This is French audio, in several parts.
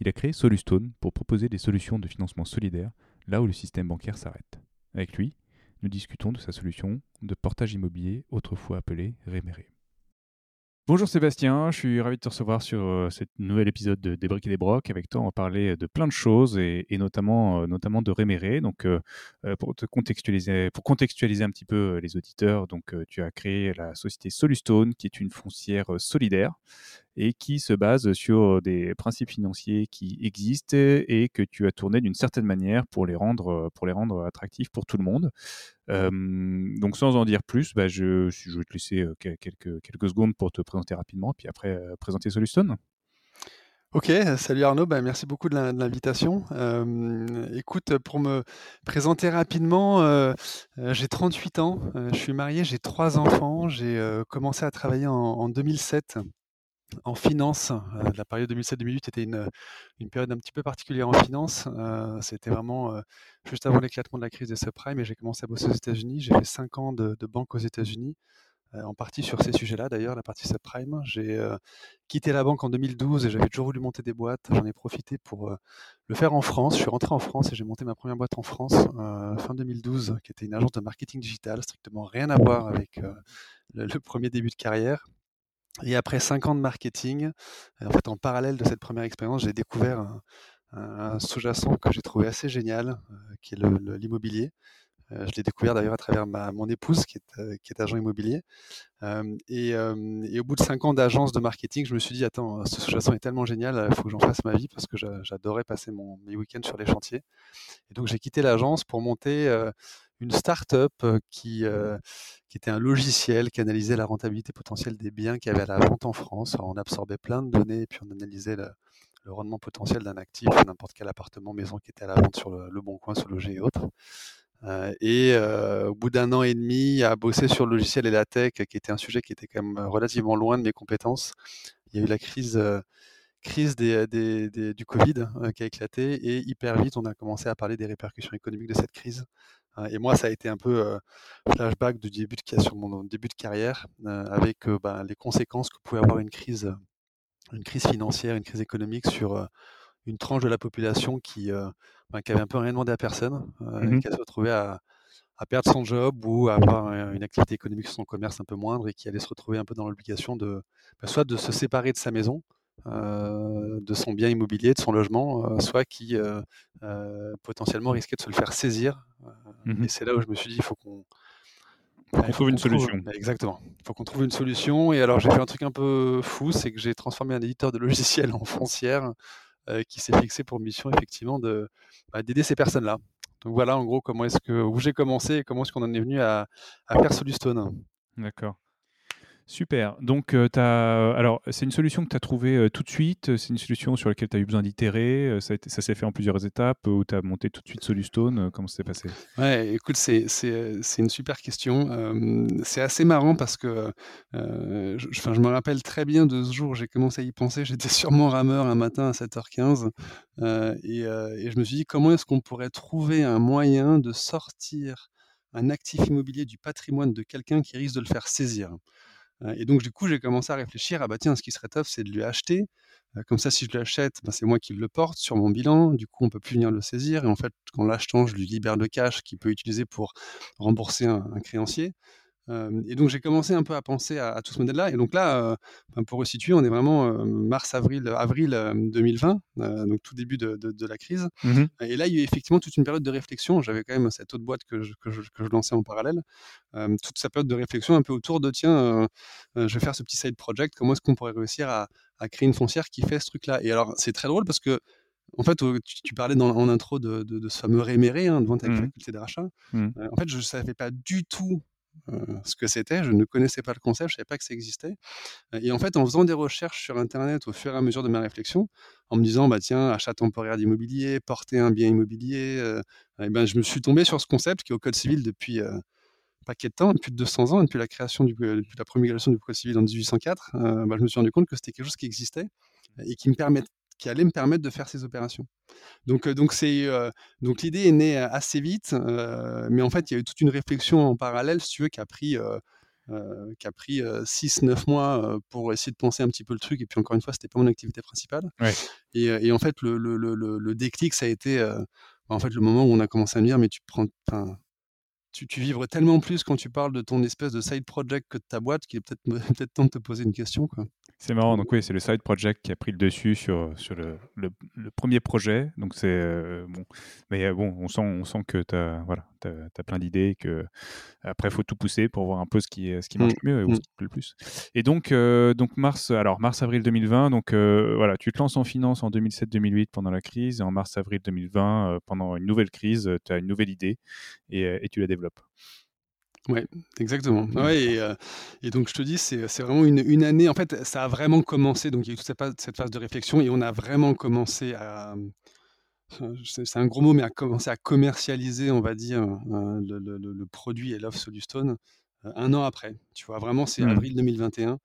Il a créé Solustone pour proposer des solutions de financement solidaire là où le système bancaire s'arrête. Avec lui, nous discutons de sa solution de portage immobilier, autrefois appelée Réméré. Bonjour Sébastien, je suis ravi de te recevoir sur euh, ce nouvel épisode de Des briques et des brocs. Avec toi, on va parler de plein de choses et, notamment, euh, notamment de Réméré. Donc, euh, pour te contextualiser, pour contextualiser un petit peu les auditeurs, donc tu as créé la société Solustone, qui est une foncière solidaire et qui se base sur des principes financiers qui existent et que tu as tourné d'une certaine manière pour les rendre, pour les rendre attractifs pour tout le monde. donc sans en dire plus, bah, je, vais te laisser quelques, quelques secondes pour te présenter rapidement, puis après présenter Solustone. Ok, salut Arnaud, bah, merci beaucoup de l'invitation. écoute, pour me présenter rapidement, j'ai 38 ans, je suis marié, j'ai trois enfants, j'ai commencé à travailler en 2007 en finance, euh, la période 2007-2008 était une, période un petit peu particulière en finance. Euh, c'était vraiment euh, juste avant l'éclatement de la crise des subprimes et j'ai commencé à bosser aux États-Unis. J'ai fait cinq ans de, banque aux États-Unis, en partie sur ces sujets-là d'ailleurs, la partie subprime. J'ai quitté la banque en 2012 et j'avais toujours voulu monter des boîtes. J'en ai profité pour le faire en France. Je suis rentré en France et j'ai monté ma première boîte en France fin 2012, qui était une agence de marketing digital, strictement rien à voir avec le premier début de carrière. Et après cinq ans de marketing, en fait, en parallèle de cette première expérience, j'ai découvert un, sous-jacent que j'ai trouvé assez génial, euh, qui est l'immobilier. Euh, je l'ai découvert d'ailleurs à travers mon épouse qui est, euh, agent immobilier. Et, au bout de cinq ans d'agence de marketing, je me suis dit, attends, ce sous-jacent est tellement génial, il faut que j'en fasse ma vie parce que j'adorais passer mes week-ends sur les chantiers. Et donc j'ai quitté l'agence pour monter une start-up qui, était un logiciel qui analysait la rentabilité potentielle des biens qu'il y avait à la vente en France. on absorbait plein de données et puis on analysait le, rendement potentiel d'un actif, n'importe quel appartement, maison qui était à la vente sur le, Bon Coin, sur Loger et autres. et au bout d'un an et demi, à bosser sur le logiciel et la tech, qui était un sujet qui était quand même relativement loin de mes compétences, il y a eu la crise du Covid qui a éclaté et hyper vite on a commencé à parler des répercussions économiques de cette crise. Hein, et moi, ça a été un peu flashback du début de, sur mon début de carrière, avec bah, les conséquences que pouvait avoir une crise, une crise financière, une crise économique sur une tranche de la population qui, bah, avait un peu rien demandé à personne, mmh qui se retrouvée à, perdre son job ou à avoir une activité économique sur son commerce un peu moindre et qui allait se retrouver un peu dans l'obligation de bah, soit de se séparer de sa maison, de son bien immobilier, de son logement, euh, soit qui euh, potentiellement risquait de se le faire saisir. Mmh Et c'est là où je me suis dit, il faut qu'on trouve une solution. exactement. Il faut qu'on trouve une solution. Et alors, j'ai fait un truc un peu fou, c'est que j'ai transformé un éditeur de logiciels en foncière qui s'est fixé pour mission, effectivement, de, bah, d'aider ces personnes-là. Donc voilà, en gros, comment est-ce que, où j'ai commencé et comment est-ce qu'on en est venu à, à faire Solustone. D'accord. Super. Donc, euh, as... alors, c'est une solution que tu as trouvée euh, tout de suite. C'est une solution sur laquelle tu as eu besoin d'itérer. Euh, ça, s'est fait en plusieurs étapes ou tu as monté tout de suite Solustone. comment ça s'est passé? Ouais, écoute, c'est, une super question. c'est assez marrant parce que je, me rappelle très bien de ce jour. J'ai commencé à y penser. J'étais sur mon rameur un matin à 7h15 et, et je me suis dit comment est-ce qu'on pourrait trouver un moyen de sortir un actif immobilier du patrimoine de quelqu'un qui risque de le faire saisir? Et donc, du coup, j'ai commencé à réfléchir, ah bah tiens, ce qui serait top, c'est de lui acheter. Comme ça, si je l'achète, bah, c'est moi qui le porte sur mon bilan. Du coup, on peut plus venir le saisir. Et en fait, quand l'achetant, je lui libère le cash qu'il peut utiliser pour rembourser un créancier et donc j'ai commencé un peu à penser à, tout ce modèle-là. Et donc là, pour resituer, on est vraiment mars-avril avril, 2020, donc tout début de, la crise. Mmh et là, il y a eu effectivement toute une période de réflexion. J'avais quand même cette autre boîte que je, que je, lançais en parallèle. toute sa période de réflexion un peu autour de, tiens, je vais faire ce petit side project, comment est-ce qu'on pourrait réussir à, créer une foncière qui fait ce truc-là? Et alors, c'est très drôle parce que en fait, tu, parlais dans, en intro de, ce fameux réméré hein, devant ta mmh faculté d'achat. Mmh. en fait, je ne savais pas du tout ce que c'était. Je ne connaissais pas le concept, je ne savais pas que ça existait. Et en fait, en faisant des recherches sur Internet au fur et à mesure de ma réflexion, en me disant, bah, tiens, achat temporaire d'immobilier, porter un bien immobilier, et ben, je me suis tombé sur ce concept qui est au Code civil depuis un paquet de temps, depuis 200 ans, depuis la création, du, la promulgation du Code civil en 1804. Bah, je me suis rendu compte que c'était quelque chose qui existait et qui me permet, qui allait me permettre de faire ces opérations. Donc, donc, c'est, donc l'idée est née assez vite, mais en fait, il y a eu toute une réflexion en parallèle, si tu veux, qui a pris, qui a pris 6-9 mois pour essayer de penser un petit peu le truc. Et puis, encore une fois, c'était pas mon activité principale. Et, et, en fait, le, le, le, le, déclic, ça a été en fait, le moment où on a commencé à me dire, mais tu prends, tu, tu vivres tellement plus quand tu parles de ton espèce de side project que de ta boîte qu'il est peut-être peut temps de te poser une question. Quoi. C'est marrant, donc oui, c'est le side project qui a pris le dessus sur, sur le, le, premier projet. Donc c'est euh, bon, mais euh, bon, on sent, on sent que tu as, voilà, as, plein d'idées, que après il faut tout pousser pour voir un peu ce qui, ce qui marche mmh. mieux et mmh. ce qui plaît le plus. Et donc, euh, donc mars, alors mars-avril 2020, donc voilà, tu te lances en finance en 2007-2008 pendant la crise, et en mars-avril 2020, pendant une nouvelle crise, tu as une nouvelle idée et, et tu la développes. Ouais, exactement. Mmh. Ouais, et, et donc je te dis, c'est c'est vraiment une, une année. En fait, ça a vraiment commencé. Donc il y a eu toute cette phase, cette phase de réflexion et on a vraiment commencé à. C'est un gros mot, mais à commencer à commercialiser, on va dire, le, le- le- produit et l'offre Solustone un an après. Tu vois, vraiment, c'est mmh. avril 2021.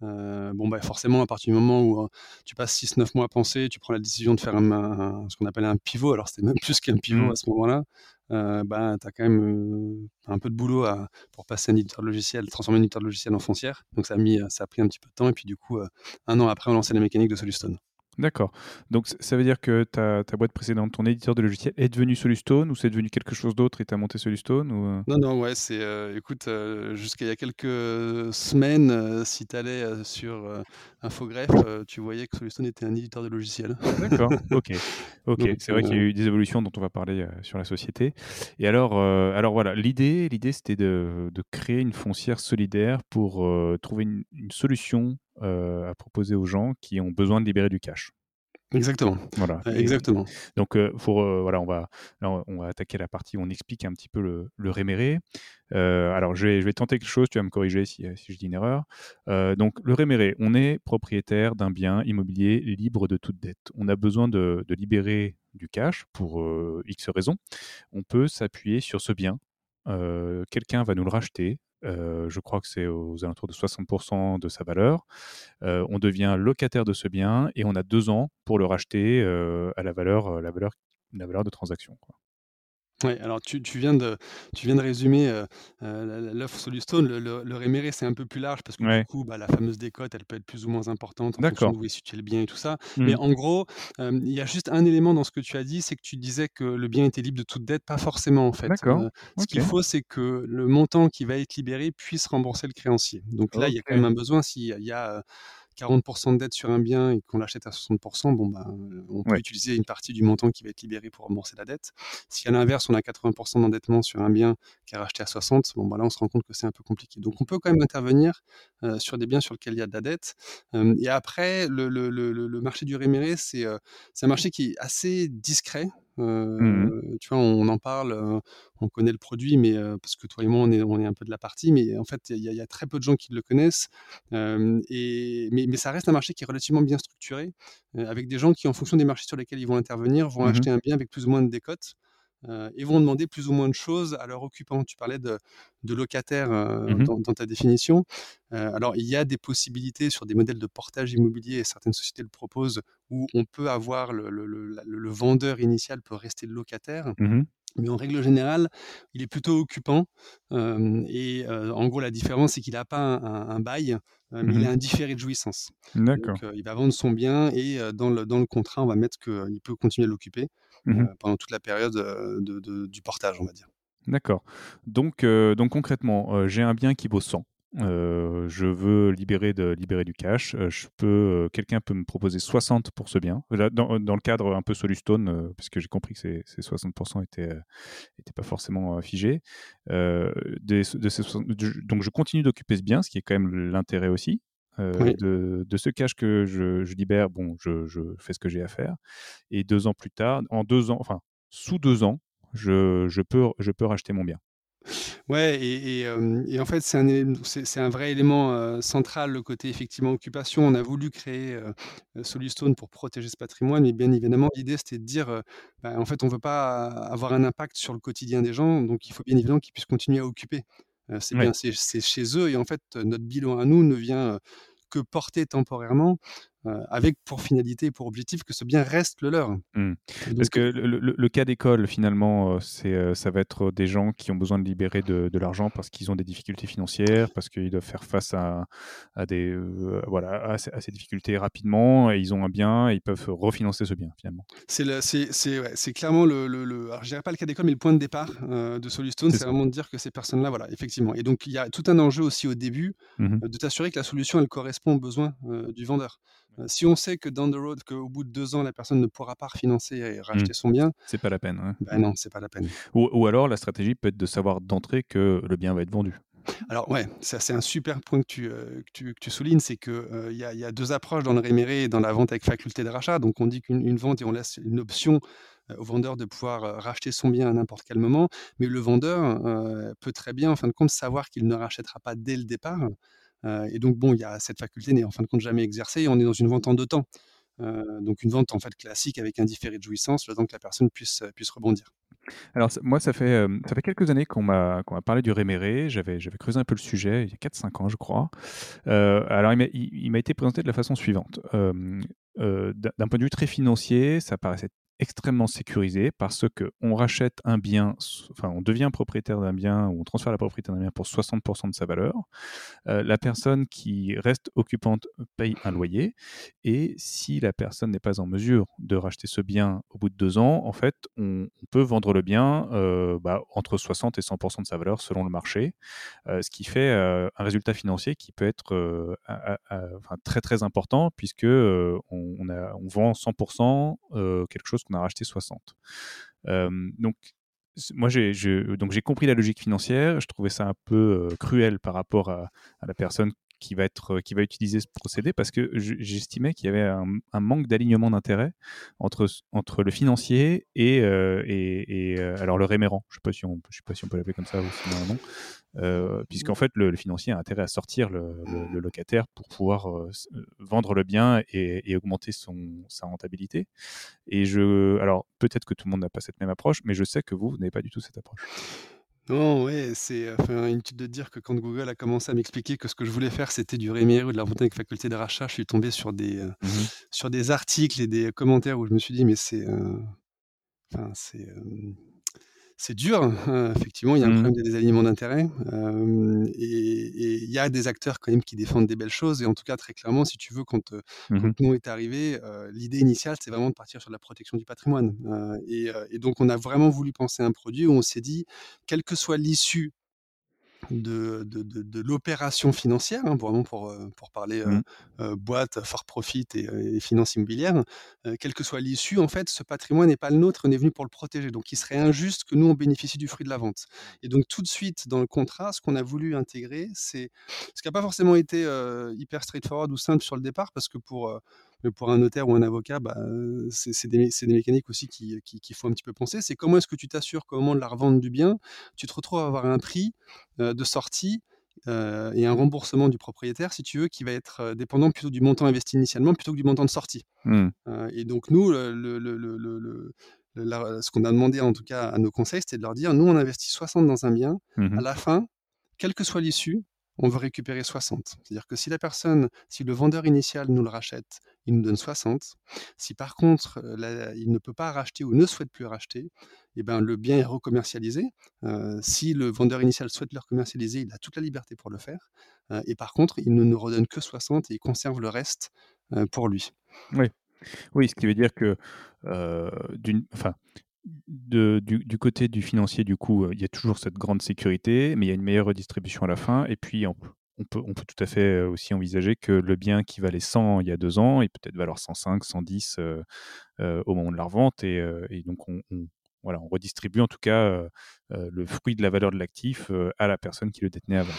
bon, bah, forcément, à partir du moment où tu passes 6-9 mois à penser, tu prends la décision de faire un, ce qu'on appelle un pivot. Alors, c'était même plus qu'un pivot mmh. à ce moment-là. Bah, tu as quand même un peu de boulot à, pour passer un éditeur de logiciel, transformer un éditeur de logiciel en foncière. Donc, ça a, mis, ça a pris un petit peu de temps. Et puis, du coup, un an après, on lançait la mécanique de Solustone. D'accord. Donc ça veut dire que ta, ta, boîte précédente, ton éditeur de logiciel, est devenu Solustone ou c'est devenu quelque chose d'autre et tu as monté Solustone ou... Euh? Non, non, ouais, c'est. Euh, écoute, euh, jusqu'à il y a quelques semaines, si tu allais sur Infogreffe, tu voyais que Solustone était un éditeur de logiciel. D'accord, ok. ok. C'est vrai qu'il y a eu des évolutions dont on va parler sur la société. Et alors, alors voilà, l'idée, l'idée c'était de, de, créer une foncière solidaire pour trouver une, une solution à proposer aux gens qui ont besoin de libérer du cash. Exactement. Voilà. Exactement. Donc, pour, voilà, on va, on va attaquer la partie où on explique un petit peu le, le réméré. alors, je vais, je vais tenter quelque chose, tu vas me corriger si, si je dis une erreur. donc, le réméré, on est propriétaire d'un bien immobilier libre de toute dette. On a besoin de, de libérer du cash pour X raisons. On peut s'appuyer sur ce bien. Quelqu'un va nous le racheter je crois que c'est aux alentours de 60% de sa valeur. on devient locataire de ce bien et on a deux ans pour le racheter à la valeur, la valeur, la valeur de transaction. Oui, alors tu, tu viens de, tu viens de résumer l'offre Solustone. Le, le, le réméré, c'est un peu plus large parce que du coup, bah, la fameuse décote, elle peut être plus ou moins importante en fonction de où est situé le bien et tout ça. Mais mmh. en gros, il y a juste un élément dans ce que tu as dit, c'est que tu disais que le bien était libre de toute dette. Pas forcément, en fait. ce qu'il faut, c'est que le montant qui va être libéré puisse rembourser le créancier. Donc là, il y a quand même un besoin. S'il y a 40% de dette sur un bien et qu'on l'achète à 60%, bon, ben, on peut utiliser une partie du montant qui va être libéré pour rembourser la dette. Si à l'inverse, on a 80% d'endettement sur un bien qui est racheté à 60, bon, ben là, on se rend compte que c'est un peu compliqué. Donc, on peut quand même intervenir euh, sur des biens sur lesquels il y a de la dette. Euh, et après, le, le, le, le, marché du réméré, c'est euh, un marché qui est assez discret. Mmh tu vois, on en parle, on connaît le produit, mais parce que toi et moi, on est, on est un peu de la partie, mais en fait, il y, a très peu de gens qui le connaissent. et, mais, mais, ça reste un marché qui est relativement bien structuré, avec des gens qui, en fonction des marchés sur lesquels ils vont intervenir, vont mmh acheter un bien avec plus ou moins de décote. Euh, et vont demander plus ou moins de choses à leurs occupants. Tu parlais de, de locataires euh, mmh dans, ta définition. Euh, alors, il y a des possibilités sur des modèles de portage immobilier, et certaines sociétés le proposent, où on peut avoir le, le, le, vendeur initial peut rester le locataire. Mmh mais en règle générale, il est plutôt occupant. et en gros, la différence, c'est qu'il n'a pas un, bail, mais il mmh a un différé de jouissance. D'accord. Il va vendre son bien et dans, le, dans le contrat, on va mettre qu'il peut continuer à l'occuper. Mmh pendant toute la période de, du portage, on va dire. D'accord. Donc, donc concrètement, j'ai un bien qui vaut 100. Je veux libérer, de, libérer du cash. je peux, quelqu'un peut me proposer 60 pour ce bien. Dans, dans le cadre un peu Solustone, puisque j'ai compris que ces, 60% étaient, étaient pas forcément figés. de ces donc je continue d'occuper ce bien, ce qui est quand même l'intérêt aussi. Euh, de, ce cash que je, libère, bon, je, fais ce que j'ai à faire. Et deux ans plus tard, en deux ans, enfin, sous deux ans, je, peux, je peux racheter mon bien. Ouais et et hem et en fait, c'est un élém c'est c'est un vrai élément, central, le côté effectivement occupation. On a voulu créer, Solustone pour protéger ce patrimoine, mais bien évidemment, l'idée, c'était de dire, bah, en fait, on veut pas avoir un impact sur le quotidien des gens, donc il faut bien évidemment qu'ils puissent continuer à occuper. C'est bien, Oui. c'est c'est chez eux et en fait, notre bilan à nous ne vient, que porter temporairement, avec pour finalité et pour objectif que ce bien reste le leur Mmh. Parce que le le le cas d'école finalement, heu, c'est, heu, ça va être des gens qui ont besoin de libérer de de l'argent parce qu'ils ont des difficultés financières, parce qu'ils doivent faire face à à des, voilà, à ces à ces difficultés rapidement et ils ont un bien et ils peuvent refinancer ce bien, finalement. C'est le c'est c'est ouais, c'est clairement le alors je dirais pas le cas d'école, mais le point de départ, de Solustone, C'est vraiment de dire que ces personnes-là, voilà, effectivement et donc il y a tout un enjeu aussi au début, Mmh de t'assurer que la solution, elle correspond aux besoins, du vendeur. Heu, si on sait que down the road, qu'au bout de 2 ans, la personne ne pourra pas refinancer et Mmh. racheter son bien, C'est pas la peine, ouais. bah, non, c'est pas la peine. Ou ou alors la stratégie peut être de savoir d'entrée que le bien va être vendu. Alors ouais, ça c'est un super point que tu, heu, que tu que tu soulignes, c'est que, heu, il y a il y a 2 approches dans le réméré et dans la vente avec faculté de rachat. Donc on dit qu'une une vente et on laisse une option, au vendeur de pouvoir, racheter son bien à n'importe quel moment. Mais le vendeur, peut très bien, en fin de compte, savoir qu'il ne rachètera pas dès le départ, et donc bon, il y a cette faculté n'est en fin de compte jamais exercée et on est dans une vente en 2 temps. Donc une vente en fait classique avec un différé de jouissance, le temps que la personne puisse, puisse rebondir. Alors moi, ça fait, ça fait quelques années qu'on m'a qu'on parlé du réméré. J'avais creusé un peu le sujet il y a 4-5 ans, je crois. Alors il m'a été présenté de la façon suivante. D'un point de vue très financier, ça paraissait extrêmement sécurisé parce qu'on rachète un bien, enfin, on devient propriétaire d'un bien ou on transfère la propriété d'un bien pour 60 de sa valeur. Heu, la personne qui reste occupante paye un loyer et si la personne n'est pas en mesure de racheter ce bien au bout de 2 ans, en fait, on on peut vendre le bien, heu, bah, entre 60 et 100 de sa valeur selon le marché. Heu, ce qui fait, un résultat financier qui peut être, très, très important puisque, on on a on vend 100 heu, quelque chose qu'on a racheté 60. Hem, donc moi j'ai donc j'ai compris la logique financière. Je trouvais ça un peu, cruel par rapport à la personne qui va être, qui va utiliser ce procédé parce que je j'estimais qu'il y avait un manque d'alignement d'intérêts entre entre le financier et heu et heu, alors le rémérend. Je sais pas si on je sais pas si on peut l'appeler comme ça ou sinon un nom. Heu, puisqu'en fait le financier a intérêt à sortir le locataire pour pouvoir, vendre le bien et et augmenter son sa rentabilité et je alors peut-être que tout le monde n'a pas cette même approche, mais je sais que vous, vous n'avez pas du tout cette approche. Non, ouais, c'est, enfin, inutile de dire que quand Google a commencé à m'expliquer que ce que je voulais faire, c'était du réméré ou de la vente avec faculté de rachat, je suis tombé sur des, heu, Mmh mh. sur des articles et des commentaires où je me suis dit: «Mais c'est, heu, enfin, c'est, hem, c'est dur». Heu, effectivement, il y a un Mmh. problème de désalignement d'intérêts, et il y a des acteurs quand même qui défendent des belles choses et en tout cas, très clairement, si tu veux, quand, quand mh. nous est arrivé, l'idée initiale, c'est vraiment de partir sur la protection du patrimoine, heu et et donc on a vraiment voulu penser à un produit où on s'est dit: «Quelle que soit l'issue de de de de l'opération financière, hein, vraiment pour, heu, pour parler, heu Mmh. heu, boîte, for profit et et finances immobilières. Heu, quelle que soit l'issue, en fait, ce patrimoine n'est pas le nôtre, on est venu pour le protéger. Donc il serait injuste que nous, on bénéficie du fruit de la vente et donc tout de suite, dans le contrat, ce qu'on a voulu intégrer, c'est ce qui a pas forcément été, hyper straightforward ou simple sur le départ parce que pour, heu, pour un notaire ou un avocat, bah, c'est des mécaniques aussi qui qui faut un petit peu penser. C'est comment est-ce que tu t'assures qu'au moment de la revente du bien, tu te retrouves à avoir un prix, de sortie, et un remboursement du propriétaire, si tu veux, qui va être, dépendant plutôt du montant investi initialement plutôt que du montant de sortie. Mmh. Et donc nous, le le le la ce qu'on a demandé en tout cas à nos conseils, c'était de leur dire: «Nous, on investit 60 dans un bien. Mmh À la fin, quelle que soit l'issue, on veut récupérer 60». C'est-à-dire que si la personne si le vendeur initial nous le rachète, il nous donne 60. Si par contre, la il ne peut pas racheter ou ne souhaite plus racheter et ben, le bien est recommercialisé. Heu, si le vendeur initial souhaite le recommercialiser, il a toute la liberté pour le faire, heu et par contre, il ne nous redonne que 60 et il conserve le reste, pour lui. Oui. Oui, ce qui veut dire que, d'une enfin, du côté du financier, du coup, heu, il y a toujours cette grande sécurité, mais il y a une meilleure redistribution à la fin et puis on peut tout à fait, heu, aussi envisager que le bien qui valait 100 il y a 2 ans, il peut être valoir 105-110, heu heu, au moment de la revente et donc on redistribue en tout cas, le fruit de la valeur de l'actif, à la personne qui le détenait avant.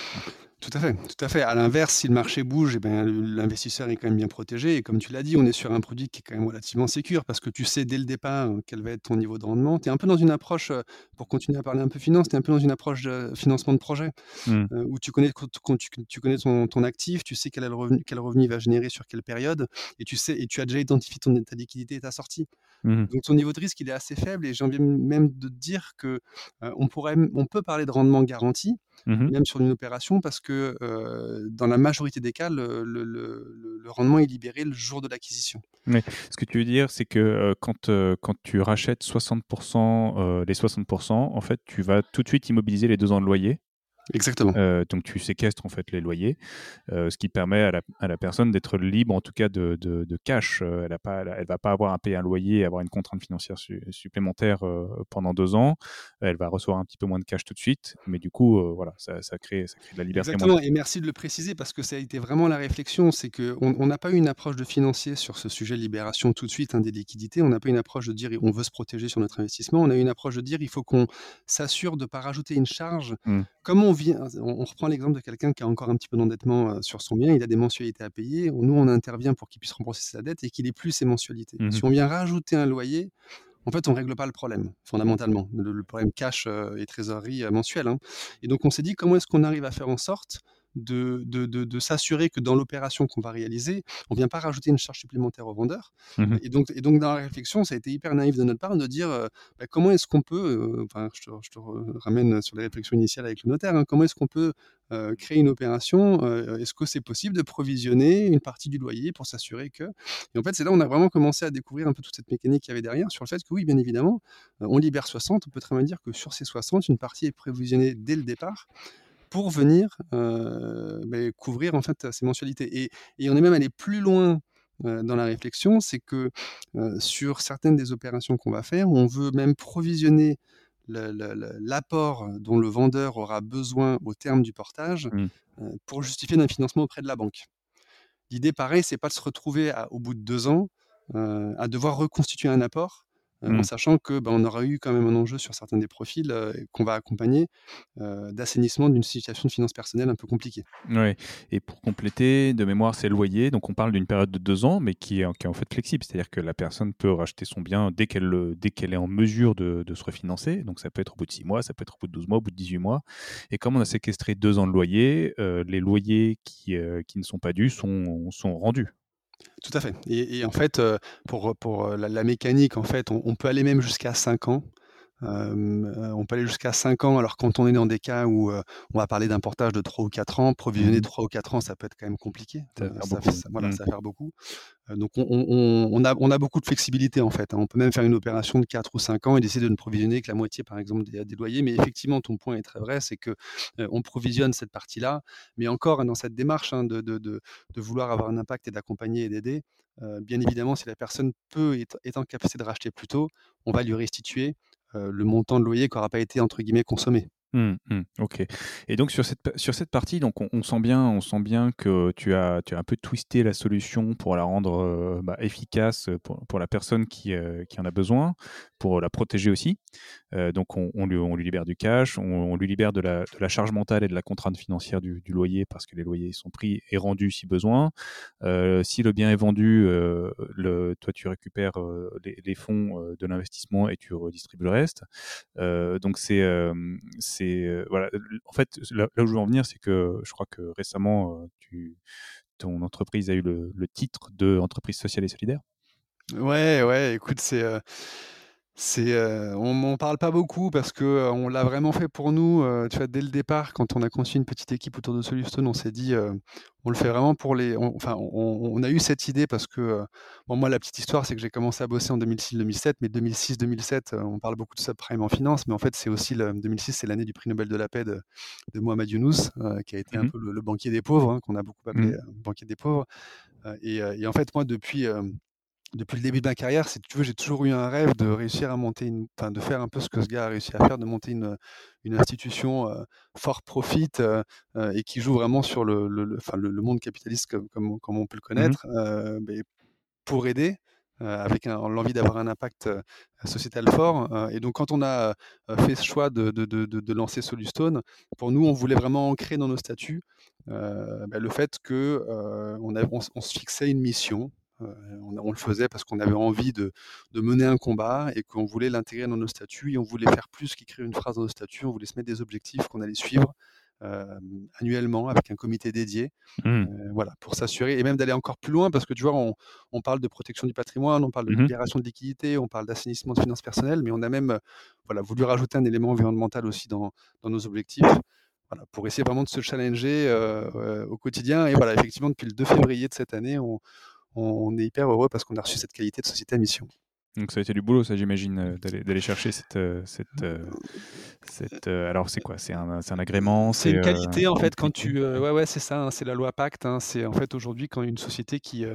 Tout à fait, tout à fait. À l'inverse, si le marché bouge, eh ben, l'investisseur est quand même bien protégé. Et comme tu l'as dit, on est sur un produit qui est quand même relativement sécure parce que tu sais dès le départ euh, quel va être ton niveau de rendement. Tu es un peu dans une approche, euh, pour continuer à parler un peu finance, tu es un peu dans une approche de financement de projet Mmh. euh, où tu connais, tu, tu connais ton, ton, actif, tu sais quel, est le revenu, quel revenu il va générer sur quelle période et tu sais et tu as déjà identifié ton, ta liquidité et ta sortie. Mmh. Donc ton niveau de risque il est assez faible et j'ai envie même de dire que euh, on pourrait, on peut parler de rendement garanti, Mmh même sur une opération, parce que dans la majorité des cas, le, rendement est libéré le jour de l'acquisition. Mais ce que tu veux dire, c'est que quand, quand tu rachètes 60%, les 60%, en fait, tu vas tout de suite immobiliser les deux ans de loyer. Exactement. Euh, donc tu séquestres en fait les loyers, euh, ce qui permet à la, à la personne d'être libre en tout cas de, de, de cash. Euh, elle ne pas, elle, elle va pas avoir à payer un loyer et avoir une contrainte financière su supplémentaire euh, pendant deux ans. Elle va recevoir un petit peu moins de cash tout de suite, mais du coup euh, voilà, ça, ça, crée, ça crée de la liberté. Exactement. Et merci de le préciser parce que ça a été vraiment la réflexion, c'est que on n'a pas eu une approche de financier sur ce sujet de libération tout de suite hein, des liquidités. On n'a pas une approche de dire on veut se protéger sur notre investissement. On a eu une approche de dire il faut qu'on s'assure de ne pas rajouter une charge. Mmh. Comme on vient, on, on reprend l'exemple de quelqu'un qui a encore un petit peu d'endettement euh, sur son bien, il a des mensualités à payer. Nous, on intervient pour qu'il puisse rembourser sa dette et qu'il ait plus ses mensualités. Mmh. Si on vient rajouter un loyer, en fait, on ne règle pas le problème, fondamentalement, le, le problème cash euh, et trésorerie euh, mensuelle. Hein. Et donc, on s'est dit comment est-ce qu'on arrive à faire en sorte de, de, de, de s'assurer que dans l'opération qu'on va réaliser, on ne vient pas rajouter une charge supplémentaire au vendeur. Mmh. Et, donc, et donc, dans la réflexion, ça a été hyper naïf de notre part de dire euh, bah, comment est-ce qu'on peut, euh, enfin, je te, je te, ramène sur les réflexions initiales avec le notaire, hein, comment est-ce qu'on peut euh, créer une opération euh, Est-ce que c'est possible de provisionner une partie du loyer pour s'assurer que. Et en fait, c'est là où on a vraiment commencé à découvrir un peu toute cette mécanique qu'il y avait derrière sur le fait que, oui, bien évidemment, euh, on libère 60, on peut très bien dire que sur ces 60, une partie est provisionnée dès le départ pour venir euh, bah, couvrir en fait ces mensualités. Et, et, on est même allé plus loin euh, dans la réflexion, c'est que euh, sur certaines des opérations qu'on va faire, on veut même provisionner l'apport dont le vendeur aura besoin au terme du portage mmh. pour justifier d'un financement auprès de la banque. L'idée, pareil, c'est pas de se retrouver à, au bout de deux ans à devoir reconstituer un apport Mmh. en sachant que bah, on aura eu quand même un enjeu sur certains des profils euh, qu'on va accompagner euh, d'assainissement d'une situation de finances personnelles un peu compliquée. Oui, et pour compléter, de mémoire, c'est loyer, donc on parle d'une période de deux ans, mais qui est, qui est en fait flexible, c'est-à-dire que la personne peut racheter son bien dès qu'elle est en mesure de, de, se refinancer, donc ça peut être au bout de six mois, ça peut être au bout de 12 mois, au bout de 18 mois, et comme on a séquestré deux ans de loyer, les loyers qui, qui ne sont pas dus sont, sont rendus. Tout à fait. Et, en fait, euh, pour, la, la, mécanique, en fait, on, on peut aller même jusqu'à 5 ans. Euh, on peut aller jusqu'à 5 ans, alors quand on est dans des cas où euh, on va parler d'un portage de 3 ou 4 ans, provisionner Mmh. 3 ou 4 ans, ça peut être quand même compliqué. Ça va faire ça, voilà, Mmh. ça va faire beaucoup. Euh, donc on, on- on a, on a beaucoup de flexibilité en fait. hein. On peut même faire une opération de 4 ou 5 ans et décider de ne provisionner que la moitié par exemple des, des loyers. Mais effectivement, ton point est très vrai, c'est que on provisionne cette partie-là, mais encore dans cette démarche hein, de, de- de- de vouloir avoir un impact et d'accompagner et d'aider, euh, bien évidemment, si la personne peut est, est en capacité de racheter plus tôt, on va lui restituer le montant de loyer qui n'aura pas été entre guillemets consommé. Mmh, mmh, ok. Et donc sur cette, sur cette partie, donc on, sent bien, on sent bien que tu as, tu as un peu twisté la solution pour la rendre euh, bah, efficace pour, pour, la personne qui, euh, qui en a besoin, pour la protéger aussi. Euh, donc on, lui, on, lui, libère du cash, on, lui libère de la, de la, charge mentale et de la contrainte financière du, du, loyer parce que les loyers sont pris et rendus si besoin. Si le bien est vendu, toi tu récupères les, les, fonds de l'investissement et tu redistribues le reste. donc c'est c'est voilà. En fait, là, où je veux en venir, c'est que je crois que récemment, tu, ton entreprise a eu le, le titre de entreprise sociale et solidaire. Ouais, ouais. Écoute, c'est euh, c'est euh, on m'en parle pas beaucoup parce que euh, on l'a vraiment fait pour nous. euh, tu vois, dès le départ, quand on a conçu une petite équipe autour de Solustone, on s'est dit, on le fait vraiment pour les. on- Enfin, on, on a eu cette idée parce que bon, moi, la petite histoire, c'est que j'ai commencé à bosser en 2006-2007, mais 2006-2007, euh, on parle beaucoup de subprime en finance, mais en fait, c'est aussi le 2006, c'est l'année du prix Nobel de la paix de, de Mohamed Younous, euh, qui a été un Mhm. peu le, le banquier des pauvres, hein, qu'on a beaucoup appelé Mhm. euh, banquier des pauvres. Euh, et, euh, et en fait, moi, depuis euh, depuis le début de ma carrière, si tu veux, j'ai toujours eu un rêve de réussir à monter une, enfin, de faire un peu ce que ce gars a réussi à faire, de monter une, une institution euh, fort profit euh, et qui joue vraiment sur le, le, le, enfin, le, monde capitaliste comme, comme, comme on peut le Mhm. connaître, euh, mais pour aider avec l'envie d'avoir un impact sociétal fort. et donc, quand on a fait ce choix de, de, de, de, lancer Solustone, pour nous, on voulait vraiment ancrer dans nos statuts bah, le fait qu'on on, on, se fixait une mission, on, le faisait parce qu'on avait envie de, mener un combat et qu'on voulait l'intégrer dans nos statuts et on voulait faire plus qu'écrire une phrase dans nos statuts, on voulait se mettre des objectifs qu'on allait suivre annuellement avec un comité dédié, mmh. voilà, pour s'assurer et même d'aller encore plus loin parce que tu vois, on, parle de protection du patrimoine, on parle de mmh libération de liquidité, on parle d'assainissement de finances personnelles, mais on a même voilà, voulu rajouter un élément environnemental aussi dans, dans nos objectifs. Voilà, pour essayer vraiment de se challenger au quotidien. Et voilà, effectivement, depuis le 2 février de cette année, on, on est hyper heureux parce qu'on a reçu cette qualité de société à mission. Donc ça a été du boulot, ça j'imagine, euh, d'aller chercher cette... Euh, cette, euh, cette alors c'est quoi? C'est un, un, agrément C'est une qualité en fait quand tu... ouais ouais c'est ça, hein, c'est la loi Pacte. Hein, c'est en fait aujourd'hui quand une société qui,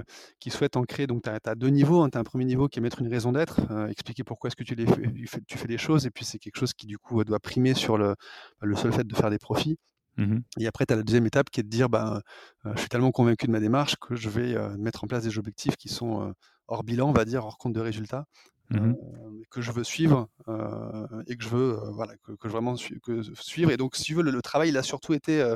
qui souhaite ancrer, donc tu as, deux niveaux, hein, tu as un premier niveau qui est mettre une raison d'être, expliquer pourquoi est-ce que tu, les fais, tu fais des choses, et puis c'est quelque chose qui du coup doit primer sur le, le seul fait de faire des profits. Mmh et après, tu as la deuxième étape qui est de dire, bah, je suis tellement convaincu de ma démarche que je vais mettre en place des objectifs qui sont hors bilan, on va dire, hors compte de résultats, mmh que je veux suivre et que je veux, voilà, que, je vraiment que suivre. Et donc, si tu veux, le, travail, il a surtout été,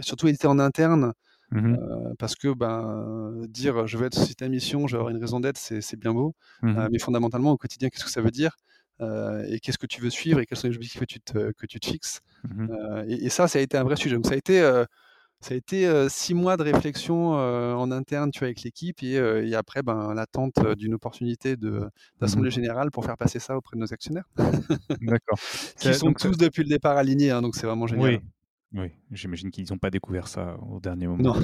surtout été en interne. Mmh parce que ben, dire je vais être société à mission, je vais avoir une raison d'être, c'est bien beau. mais fondamentalement, au quotidien, qu'est-ce que ça veut dire et qu'est-ce que tu veux suivre et quels sont les objectifs que tu te, que tu te fixes? Et, ça, ça a été un vrai sujet. Donc, ça a été ça a été six mois de réflexion en interne tu vois, avec l'équipe et, et, après ben, l'attente d'une opportunité mmh d'assemblée générale pour faire passer ça auprès de nos actionnaires. D'accord. Qui sont tous depuis le départ alignés, hein, donc c'est vraiment génial. Oui. Oui, j'imagine qu'ils n'ont pas découvert ça au dernier moment.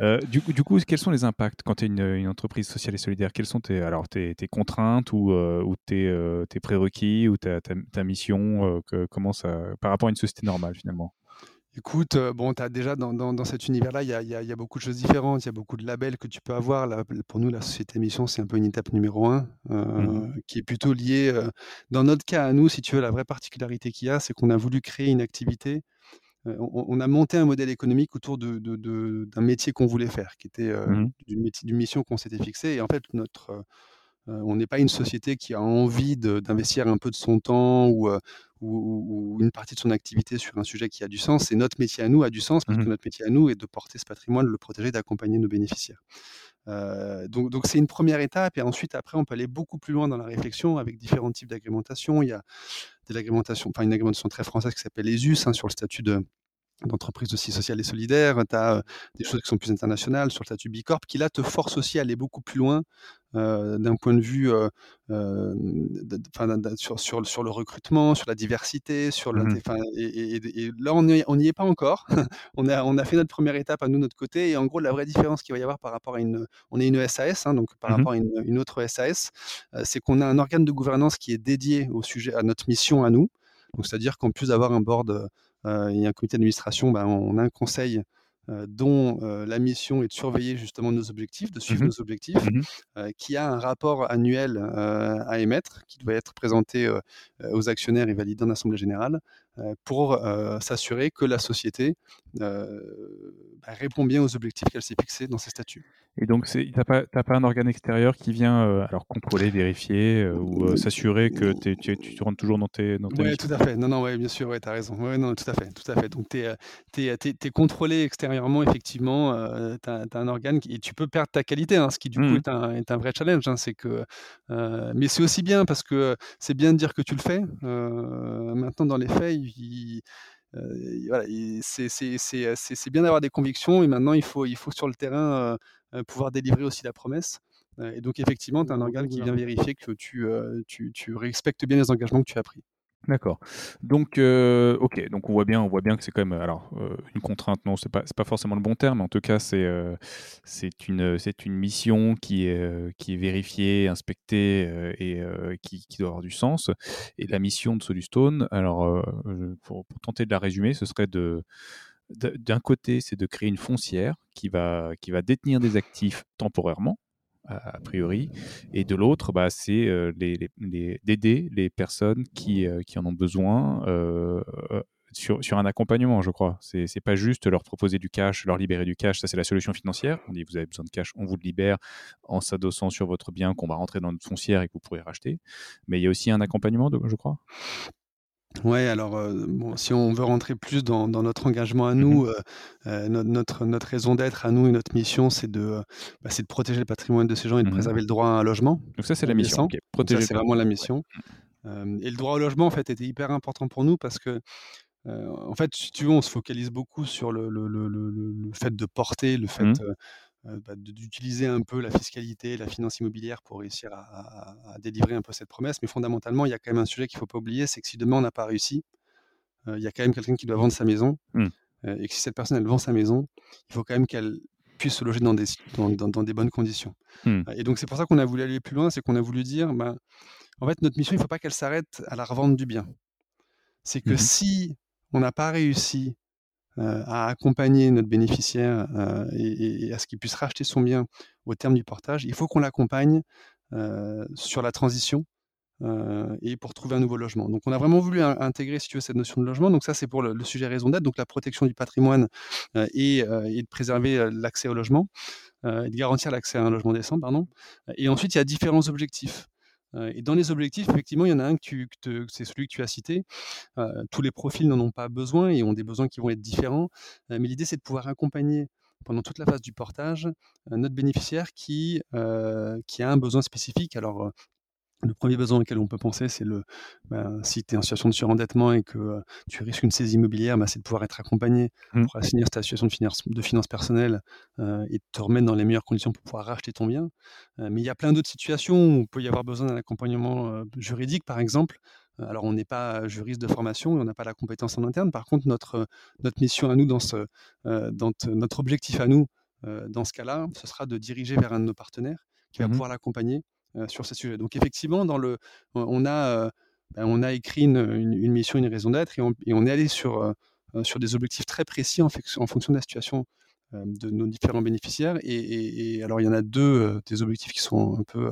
euh, du, coup, du, coup, quels sont les impacts quand tu es une, une, entreprise sociale et solidaire? Quelles sont tes, alors, tes, tes contraintes ou, ou tes, tes, prérequis ou ta, ta, ta mission que, comment ça, par rapport à une société normale finalement? Écoute, bon, as déjà dans, dans, cet univers-là, il y a, y a, beaucoup de choses différentes, il y a beaucoup de labels que tu peux avoir. Là, pour nous, la société mission, c'est un peu une étape numéro un, mmh. qui est plutôt liée, dans notre cas à nous, si tu veux, la vraie particularité qu'il y a, c'est qu'on a voulu créer une activité, on, a monté un modèle économique autour d'un de, de, métier qu'on voulait faire, qui était mmh d'une mission qu'on s'était fixée. Et en fait, notre on n'est pas une société qui a envie d'investir un peu de son temps ou, ou, une partie de son activité sur un sujet qui a du sens. C'est notre métier à nous a du sens parce que mmh notre métier à nous est de porter ce patrimoine, de le protéger, d'accompagner nos bénéficiaires. donc, donc c'est une première étape et ensuite après on peut aller beaucoup plus loin dans la réflexion avec différents types d'agrémentation. Il y a de l'agrémentation, enfin une agrémentation très française qui s'appelle les US hein, sur le statut de d'entreprise aussi sociale et solidaire, tu as des choses qui sont plus internationales sur le statut Bicorp qui là te force aussi à aller beaucoup plus loin d'un point de vue sur, sur, sur, le recrutement, sur la diversité, sur le, mmh et, là on n'y est pas encore. on, a, on a fait notre première étape à nous, notre côté, et en gros la vraie différence qu'il va y avoir par rapport à une, on est une SAS, hein, donc par mmh rapport à une, une autre SAS, c'est qu'on a un organe de gouvernance qui est dédié au sujet, à notre mission à nous. Donc c'est-à-dire qu'en plus d'avoir un board il y a un comité d'administration, ben, on a un conseil dont la mission est de surveiller justement nos objectifs, de suivre mmh nos objectifs, mmh qui a un rapport annuel à émettre, qui doit être présenté aux actionnaires et validé en Assemblée générale, pour s'assurer que la société bah, répond bien aux objectifs qu'elle s'est fixés dans ses statuts. Et donc, tu n'as pas, pas, un organe extérieur qui vient euh, alors contrôler, vérifier euh, ou euh, s'assurer que tu, tu, rentres toujours dans tes dans Oui, tout à fait. Non, non, ouais, bien sûr, ouais, tu as raison. Ouais, non, tout à fait. Tout à fait. Donc, tu es, es, contrôlé extérieurement, effectivement. tu as, un organe qui, et tu peux perdre ta qualité, hein, ce qui, du coup, mmh. est un, est un, vrai challenge. Hein, c'est que, mais c'est aussi bien parce que c'est bien de dire que tu le fais. maintenant, dans les faits, il, voilà, c'est bien d'avoir des convictions, et maintenant il faut, il faut sur le terrain pouvoir délivrer aussi la promesse. Et donc effectivement, tu as un organe qui vient vérifier que tu, tu, tu respectes bien les engagements que tu as pris. D'accord. Donc, euh, ok. Donc, on voit bien, on voit bien que c'est quand même, alors, euh, une contrainte. Non, c'est pas, c'est pas forcément le bon terme. En tout cas, c'est, euh, c'est une, c'est une mission qui est, qui est vérifiée, inspectée et qui, qui, doit avoir du sens. Et la mission de Solustone, alors, pour, pour, tenter de la résumer, ce serait de, d'un côté, c'est de créer une foncière qui va, qui va détenir des actifs temporairement a priori, et de l'autre, bah, c'est euh, d'aider les, personnes qui, euh, qui, en ont besoin, euh, sur, sur un accompagnement, je crois. C'est n'est pas juste leur proposer du cash, leur libérer du cash, ça c'est la solution financière. On dit vous avez besoin de cash, on vous le libère en s'adossant sur votre bien qu'on va rentrer dans notre foncière et que vous pourrez racheter. Mais il y a aussi un accompagnement, je crois. Ouais, alors, bon, si on veut rentrer plus dans dans notre engagement à mmh nous, notre notre raison d'être à nous et notre mission, c'est de, bah, c'est de protéger le patrimoine de ces gens et de mmh préserver le droit à un logement, Donc ça, c'est la mission. Protéger c'est vraiment la mission. et le droit au logement, en fait, était hyper important pour nous parce que, en fait, si tu veux, on se focalise beaucoup sur le le le le le fait de porter, le fait, mmh. Euh, bah, d'utiliser un peu la fiscalité, la finance immobilière pour réussir à, délivrer un peu cette promesse. Mais fondamentalement, il y a quand même un sujet qu'il ne faut pas oublier, c'est que si demain on n'a pas réussi, euh, il y a quand même quelqu'un qui doit vendre sa maison. Mmh. Euh, et que si cette personne, elle vend sa maison, il faut quand même qu'elle puisse se loger dans des, dans, des bonnes conditions. Mmh. Et donc c'est pour ça qu'on a voulu aller plus loin, c'est qu'on a voulu dire, ben, en fait, notre mission, il ne faut pas qu'elle s'arrête à la revente du bien. C'est que mmh si on n'a pas réussi à accompagner notre bénéficiaire euh, et, à ce qu'il puisse racheter son bien au terme du portage, il faut qu'on l'accompagne euh, sur la transition et pour trouver un nouveau logement. Donc on a vraiment voulu intégrer, si tu veux, cette notion de logement. Donc ça, c'est pour le, sujet raison d'être, donc la protection du patrimoine et, de préserver l'accès au logement, et de garantir l'accès à un logement décent, pardon. Et ensuite, il y a différents objectifs. Et dans les objectifs, effectivement, il y en a un que, c'est celui que tu as cité. tous les profils n'en ont pas besoin et ont des besoins qui vont être différents. mais l'idée, c'est de pouvoir accompagner pendant toute la phase du portage notre bénéficiaire qui, qui a un besoin spécifique. Alors, le premier besoin auquel on peut penser, c'est le ben, si tu es en situation de surendettement et que tu risques une saisie immobilière, ben, c'est de pouvoir être accompagné mmh. pour assainir ta situation de finances, de et te remettre dans les meilleures conditions pour pouvoir racheter ton bien. mais il y a plein d'autres situations où il peut y avoir besoin d'un accompagnement juridique, par exemple. Alors, on n'est pas juriste de formation et on n'a pas la compétence en interne. Par contre, notre, notre mission à nous, dans ce, dans notre objectif à nous, dans ce cas-là, ce sera de diriger vers un de nos partenaires qui va mmh pouvoir l'accompagner sur ces sujets. Donc effectivement, dans le, on a, euh, ben, on a écrit une, une, mission, une raison d'être, et, on, est allé sur, euh, sur des objectifs très précis en, fonction de la situation de nos différents bénéficiaires. Et, et, alors il y en a deux des objectifs qui sont un peu,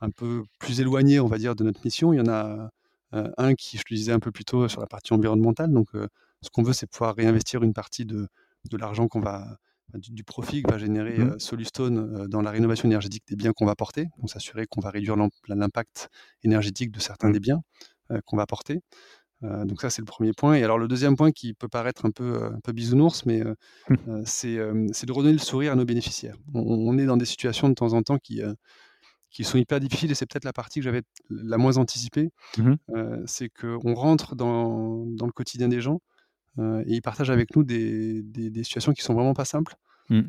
un peu plus éloignés, on va dire, de notre mission. Il y en a un qui, je te disais un peu plus tôt, sur la partie environnementale. Donc ce qu'on veut, c'est pouvoir réinvestir une partie de, de l'argent qu'on va du, profit que va générer mmh. Solustone dans la rénovation énergétique des biens qu'on va porter, donc s'assurer qu'on va réduire l'impact énergétique de certains mmh. des biens qu'on va porter. donc ça c'est le premier point. Et alors le deuxième point qui peut paraître un peu, un peu bisounours, mais mmh. c'est de redonner le sourire à nos bénéficiaires. On, est dans des situations de temps en temps qui, qui sont hyper difficiles et c'est peut-être la partie que j'avais la moins anticipée. c'est qu'on rentre dans, dans, le quotidien des gens et ils partagent avec nous des, des, situations qui sont vraiment pas simples. Mmh.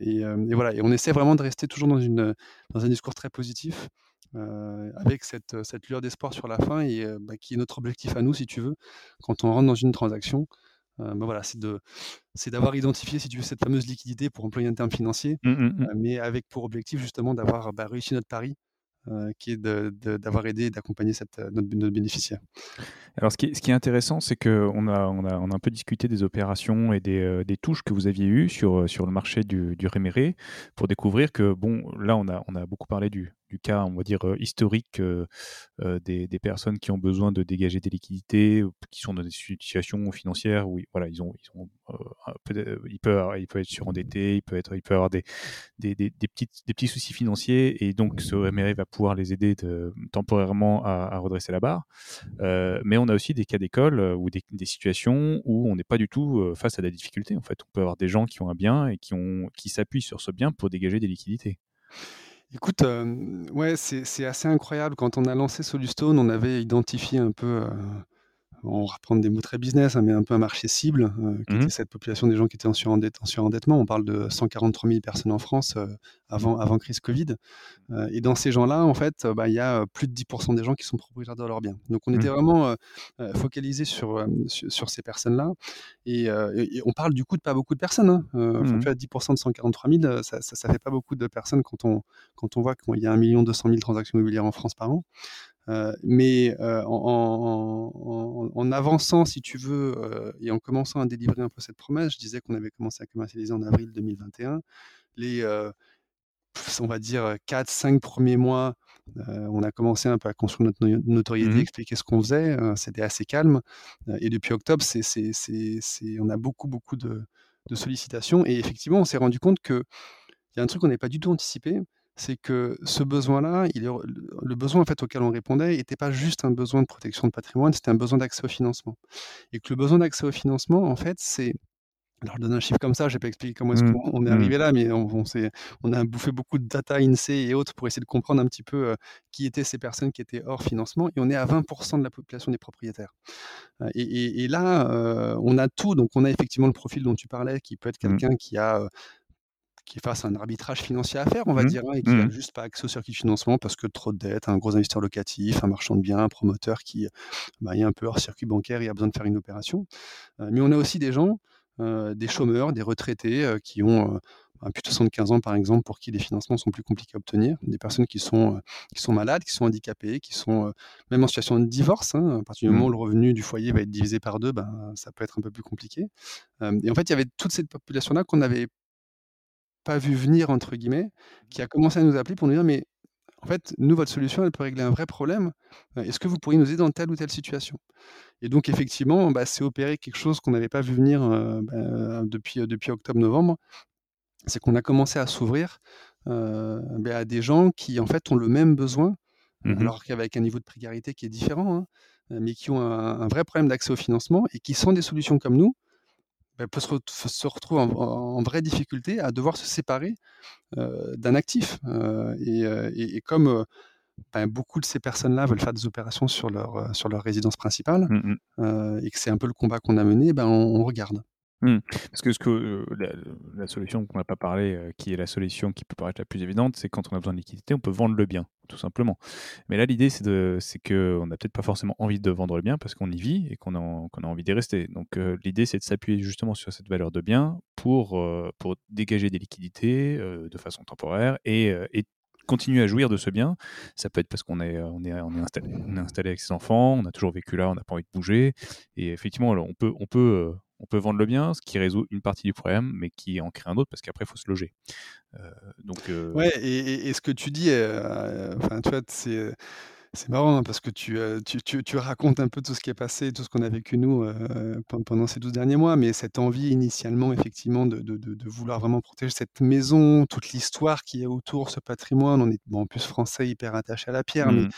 Et, et, voilà, et on essaie vraiment de rester toujours dans, une, dans un discours très positif, avec cette, cette lueur d'espoir sur la fin, et bah, qui est notre objectif à nous, si tu veux, quand on rentre dans une transaction. Bah, voilà, c'est de, c'est d'avoir identifié, si tu veux, cette fameuse liquidité pour employer un terme financier, mmh, mmh, mais avec pour objectif justement d'avoir bah, réussi notre pari euh, qui est d'avoir aidé et d'accompagner euh, notre, bénéficiaire. Alors, ce qui est, intéressant, c'est qu'on a, un peu discuté des opérations et des, euh, touches que vous aviez eues sur, le marché du, réméré pour découvrir que, bon, là, on a beaucoup parlé du, du cas, on va dire, historique des, des, personnes qui ont besoin de dégager des liquidités, qui sont dans des situations financières où voilà, ils ont, ils ont peut être surendetté, il peut être, il peut avoir des, des, des, des petites, des petits soucis financiers et donc ce MRE va pouvoir les aider de, temporairement à, redresser la barre. Euh, mais on a aussi des cas d'école ou des, situations où on n'est pas du tout face à la difficulté. En fait, on peut avoir des gens qui ont un bien et qui qui s'appuient sur ce bien pour dégager des liquidités. Écoute, ouais, c'est assez incroyable. Quand on a lancé Solustone, on avait identifié un peu, on va reprendre des mots très business, hein, mais un peu un marché cible, euh, qui mmh était cette population des gens qui étaient en, surendettement. On parle de 143 000 personnes en France euh, avant, avant crise Covid. Euh, et dans ces gens-là, en fait, bah, il y a plus de 10% des gens qui sont propriétaires de leurs biens. Donc on était mmh. vraiment focalisé sur, sur, ces personnes-là. Et, on parle du coup de pas beaucoup de personnes. Hein. Enfin, tu 10% de 143 000, ça, ça, fait pas beaucoup de personnes quand on, quand on voit qu'il y a 1 200 000 transactions immobilières en France par an. Euh, mais euh, en, avançant, si tu veux, euh, et en commençant à délivrer un peu cette promesse, je disais qu'on avait commencé à commercialiser en avril 2021. Les, on va dire, 4-5 premiers mois on a commencé un peu à construire notre notoriété, Mmh expliquer ce qu'on faisait. C'était assez calme. et depuis octobre, c'est, c'est, c'est, c'est- on a beaucoup, beaucoup de, de sollicitations. Et effectivement, on s'est rendu compte qu'il y a un truc qu'on n'avait pas du tout anticipé, c'est que ce besoin-là, il est, le besoin en fait, auquel on répondait n'était pas juste un besoin de protection de patrimoine, c'était un besoin d'accès au financement. Et que le besoin d'accès au financement, en fait, c'est alors, je donne un chiffre comme ça, je n'ai pas expliqué comment est-ce Mmh. qu'on est Mmh. arrivé là, mais on, on, s'est- on a bouffé beaucoup de data INSEE et autres pour essayer de comprendre un petit peu euh, qui étaient ces personnes qui étaient hors financement. Et on est à 20% de la population des propriétaires. Euh, Et, et- et là, euh, on a tout. Donc, on a effectivement le profil dont tu parlais, qui peut être Mmh. quelqu'un qui a qui fasse un arbitrage financier à faire, on va Mmh. dire, hein, et qui n'a Mmh. juste pas accès au circuit de financement parce que trop de dettes, un gros investisseur locatif, un marchand de biens, un promoteur qui bah, est un peu hors circuit bancaire et a besoin de faire une opération. Euh, mais on a aussi des gens, euh, des chômeurs, des retraités euh, qui ont un plus de 75 ans, par exemple, pour qui les financements sont plus compliqués à obtenir, des personnes qui sont, qui sont malades, qui sont handicapées, qui sont même en situation de divorce. hein. à partir du moment Mmh. où le revenu du foyer va être divisé par deux, ben, ça peut être un peu plus compliqué. Et en fait, il y avait toute cette population-là qu'on n'avait pas vu venir, entre guillemets, qui a commencé à nous appeler pour nous dire, mais en fait, nous, votre solution, elle peut régler un vrai problème. Est-ce que vous pourriez nous aider dans telle ou telle situation? Et donc, effectivement, bah, c'est opéré quelque chose qu'on n'avait pas vu venir euh, bah, depuis, depuis octobre-novembre. C'est qu'on a commencé à s'ouvrir euh, bah, à des gens qui, en fait, ont le même besoin, Mmh alors qu'avec un niveau de précarité qui est différent, hein, mais qui ont un, un vrai problème d'accès au financement et qui, sans des solutions comme nous, peut se, re- se retrouver en, en vraie difficulté à devoir se séparer euh, d'un actif. Euh, et, et- et comme ben, beaucoup de ces personnes-là veulent faire des opérations sur leur, sur leur résidence principale, Mmh mh. et que c'est un peu le combat qu'on a mené, ben, on, on regarde. Parce que ce que euh, la, solution qu'on n'a pas parlé, euh, qui est la solution qui peut paraître la plus évidente, c'est quand on a besoin de liquidité, on peut vendre le bien, tout simplement. Mais là, l'idée, c'est de, c'est que on n'a peut-être pas forcément envie de vendre le bien parce qu'on y vit et qu'on a, qu'on envie d'y rester. Donc, euh, l'idée, c'est de s'appuyer justement sur cette valeur de bien pour, pour dégager des liquidités de façon temporaire et, et continuer à jouir de ce bien. Ça peut être parce qu'on est, est, on est, installé, installé avec ses enfants, on a toujours vécu là, on n'a pas envie de bouger. Et effectivement, alors, on peut, on peut, euh, on peut vendre le bien, ce qui résout une partie du problème, mais qui en crée un autre parce qu'après, il faut se loger. Euh, donc, euh, Ouais, et, ce que tu dis, euh, enfin, tu vois, c'est c'est marrant hein, parce que tu, euh, tu, tu- tu racontes un peu tout ce qui est passé, tout ce qu'on a vécu nous euh, pen- pendant ces 12 derniers mois, mais cette envie initialement, effectivement, de, de- de- de vouloir vraiment protéger cette maison, toute l'histoire qui est autour, ce patrimoine, on est bon, en plus français hyper attaché à la pierre, mais mmh,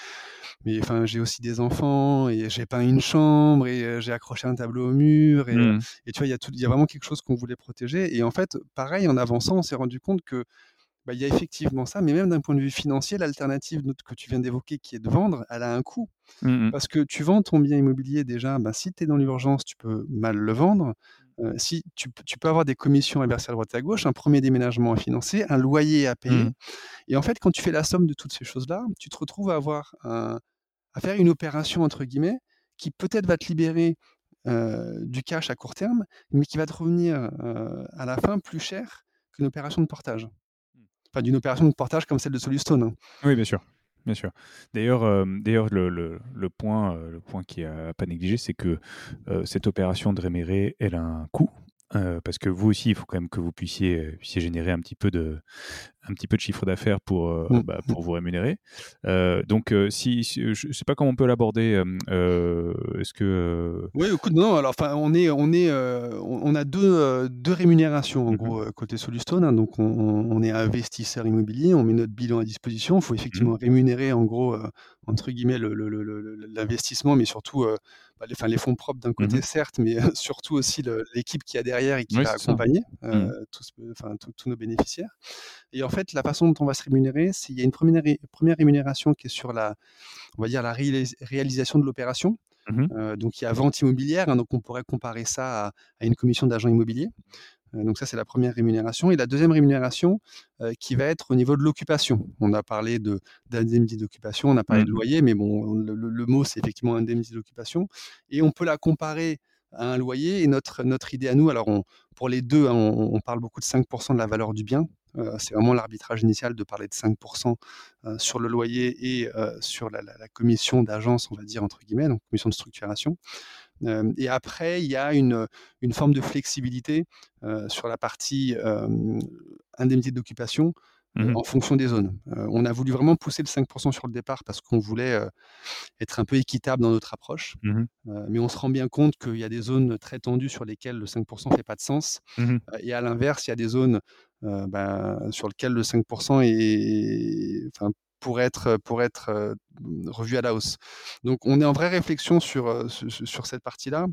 Mais enfin, j'ai aussi des enfants et j'ai peint une chambre et euh, j'ai accroché un tableau au mur et, euh, mmh, et tu vois, il y a tout, il y a vraiment quelque chose qu'on voulait protéger. Et en fait, pareil, en avançant, on s'est rendu compte que bah, il y a effectivement ça, mais même d'un point de vue financier, l'alternative que tu viens d'évoquer, qui est de vendre, elle a un coût. mmh, Parce que tu vends ton bien immobilier déjà, bah, si tu es dans l'urgence, tu peux mal le vendre. Euh, si tu, peux avoir des commissions à verser à droite et à gauche, un premier déménagement à financer, un loyer à payer. mmh, Et en fait, quand tu fais la somme de toutes ces choses-là, tu te retrouves à avoir un, à faire une opération entre guillemets qui peut-être va te libérer euh, du cash à court terme, mais qui va te revenir euh, à la fin plus cher qu'une opération de portage. Enfin, d'une opération de portage comme celle de Solustone. hein. Oui, bien sûr. Bien sûr. D'ailleurs, euh, d'ailleurs le, le, point, euh, le point qui est à pas négliger, c'est que euh, cette opération de réméré, elle a un coût. Euh, parce que vous aussi, il faut quand même que vous puissiez, euh, puissiez générer un petit peu de, un petit peu de chiffre d'affaires pour, euh, Mm. bah, pour vous rémunérer. Euh, donc, si, si- je ne sais pas comment on peut l'aborder. Est-ce que Oui, écoute, non, alors enfin, on est, on est, on on a deux, deux rémunérations en Mhm. gros côté Solustone. hein. donc, on, est investisseur immobilier, on met notre bilan à disposition. Il faut effectivement rémunérer en gros entre guillemets le- le- le- le- le- l'investissement, mais surtout bah, les, enfin, les fonds propres d'un côté Mhm. certes, mais surtout aussi l'équipe qui a derrière et qui va accompagner euh, tous, enfin, tous- tous nos bénéficiaires. Et en fait, la façon dont on va se rémunérer, c'est il y a une première, première rémunération qui est sur la, on va dire la réalis- réalisation de l'opération. Euh, donc il y a vente immobilière, hein, donc on pourrait comparer ça à, à une commission d'agent immobilier. Euh, donc ça c'est la première rémunération. Et la deuxième rémunération euh, qui va être au niveau de l'occupation. On a parlé de d'indemnité d'occupation, on a parlé de Mhm. loyer, mais bon le, le- le mot c'est effectivement indemnité d'occupation. Et on peut la comparer à un loyer. Et notre, notre idée à nous, alors on, pour les deux, hein, on, on parle beaucoup de 5% de la valeur du bien. Euh, c'est vraiment l'arbitrage initial de parler de 5% euh, sur le loyer et sur la, la- la commission d'agence, on va dire, entre guillemets, donc commission de structuration. Et après, il y a une, une forme de flexibilité sur la partie indemnité d'occupation. Mmh en fonction des zones. on a voulu vraiment pousser le 5% sur le départ parce qu'on voulait, être un peu équitable dans notre approche. Mmh mais on se rend bien compte qu'il y a des zones très tendues sur lesquelles le 5 ne fait pas de sens. Mmh et à l'inverse, il y a des zones, ben, sur lesquelles le 5% est enfin, pourrait être, pour être revu à la hausse. Donc on est en vraie réflexion sur, sur cette partie-là.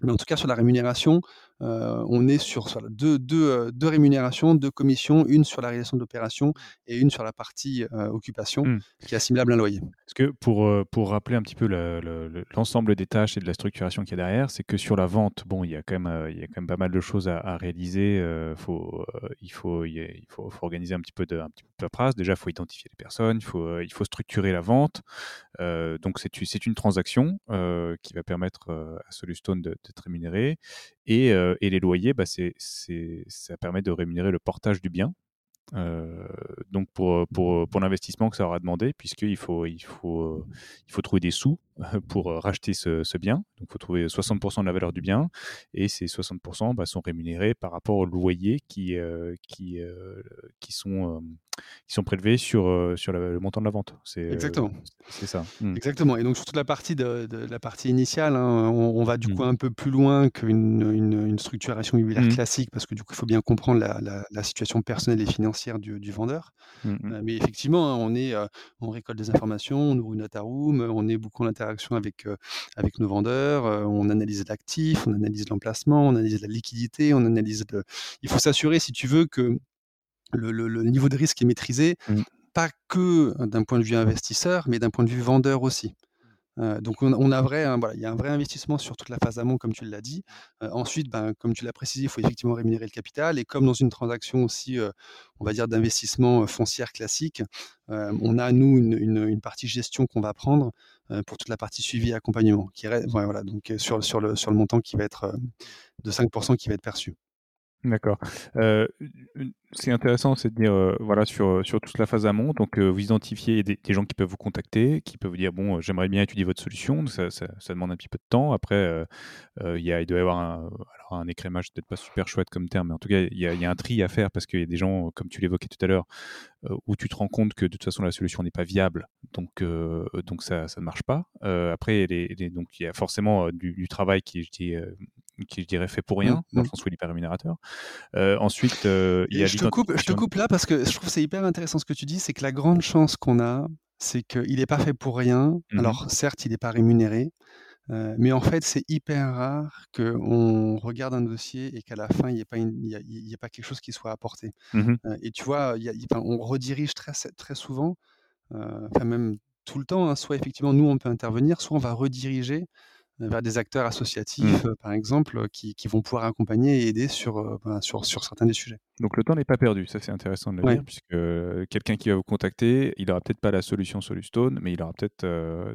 Mais en tout cas, sur la rémunération, euh, on est sur, deux, euh, deux, rémunérations, deux commissions, une sur la réalisation de l'opération et une sur la partie euh, occupation, mmh. qui est assimilable à un loyer. Parce que pour, pour rappeler un petit peu l'ensemble des tâches et de la structuration qu'il y a derrière, c'est que sur la vente, bon, il y a quand même, il y a quand même pas mal de choses à, réaliser. faut, il, faut, il, faut, organiser un petit peu de, un petit peu de paperasse. Déjà, il faut identifier les personnes, il faut, il faut structurer la vente. donc, c'est une transaction qui va permettre à Solustone d'être rémunéré. Et, les loyers, bah, ça permet de rémunérer le portage du bien. donc pour, l'investissement que ça aura demandé, puisqu'il faut, il faut, il faut trouver des sous pour racheter ce, bien. Donc il faut trouver 60% de la valeur du bien, et ces 60% bah, sont rémunérés par rapport aux loyers qui, qui, qui, sont, qui sont prélevés sur, sur le montant de la vente. C'est, Exactement. c'est ça. Mmh. Exactement. Et donc sur toute la partie, de, la partie initiale, hein, on, va du mmh. coup un peu plus loin qu'une une, structuration immobilière mmh. classique, parce que du coup il faut bien comprendre la, situation personnelle et financière du, vendeur. mais effectivement, hein, on, est, on récolte des informations, on ouvre une data room, on est beaucoup en interaction avec, avec nos vendeurs, on analyse l'actif, on analyse l'emplacement, on analyse la liquidité, on analyse Il faut s'assurer, si tu veux, que le, niveau de risque est maîtrisé, mmh. pas que d'un point de vue investisseur, mais d'un point de vue vendeur aussi. Donc on, a vrai, voilà, il y a un vrai investissement sur toute la phase amont, comme tu l'as dit. ensuite, ben, comme tu l'as précisé, il faut effectivement rémunérer le capital. Et comme dans une transaction aussi, on va dire d'investissement foncière classique, on a nous une, partie gestion qu'on va prendre pour toute la partie suivi et accompagnement, qui voilà, donc sur, sur, le, sur le montant qui va être de 5% qui va être perçu. D'accord. c'est intéressant, c'est de dire, voilà, sur, sur toute la phase amont, donc vous identifiez des, gens qui peuvent vous contacter, qui peuvent vous dire, bon, j'aimerais bien étudier votre solution, ça, demande un petit peu de temps. Après, il, doit y avoir un, écrémage, peut-être pas super chouette comme terme, mais en tout cas, il y a, un tri à faire parce qu'il y a des gens, comme tu l'évoquais tout à l'heure, où tu te rends compte que de toute façon, la solution n'est pas viable, donc, donc ça, ça ne marche pas. après, donc il y a forcément du, travail qui, dis, qui je dirais fait pour rien, mmh, dans le mmh. sens où il n'est pas rémunérateur. Euh, ensuite, euh, il y a je te, coupe, je te coupe là parce que je trouve c'est hyper intéressant ce que tu dis, c'est que la grande chance qu'on a, c'est qu'il n'est pas fait pour rien. Mmh Alors certes, il n'est pas rémunéré, euh, mais en fait, c'est hyper rare qu'on regarde un dossier et qu'à la fin, il n'y ait, pas ait pas quelque chose qui soit apporté. et tu vois, on redirige très, très souvent, enfin même tout le temps, hein, soit effectivement nous, on peut intervenir, soit on va rediriger vers des acteurs associatifs, mmh. par exemple, qui, vont pouvoir accompagner et aider sur, ben, sur, sur certains des sujets. Donc le temps n'est pas perdu, ça c'est intéressant de le dire, puisque quelqu'un qui va vous contacter, il n'aura peut-être pas la solution Solustone, mais il aura peut-être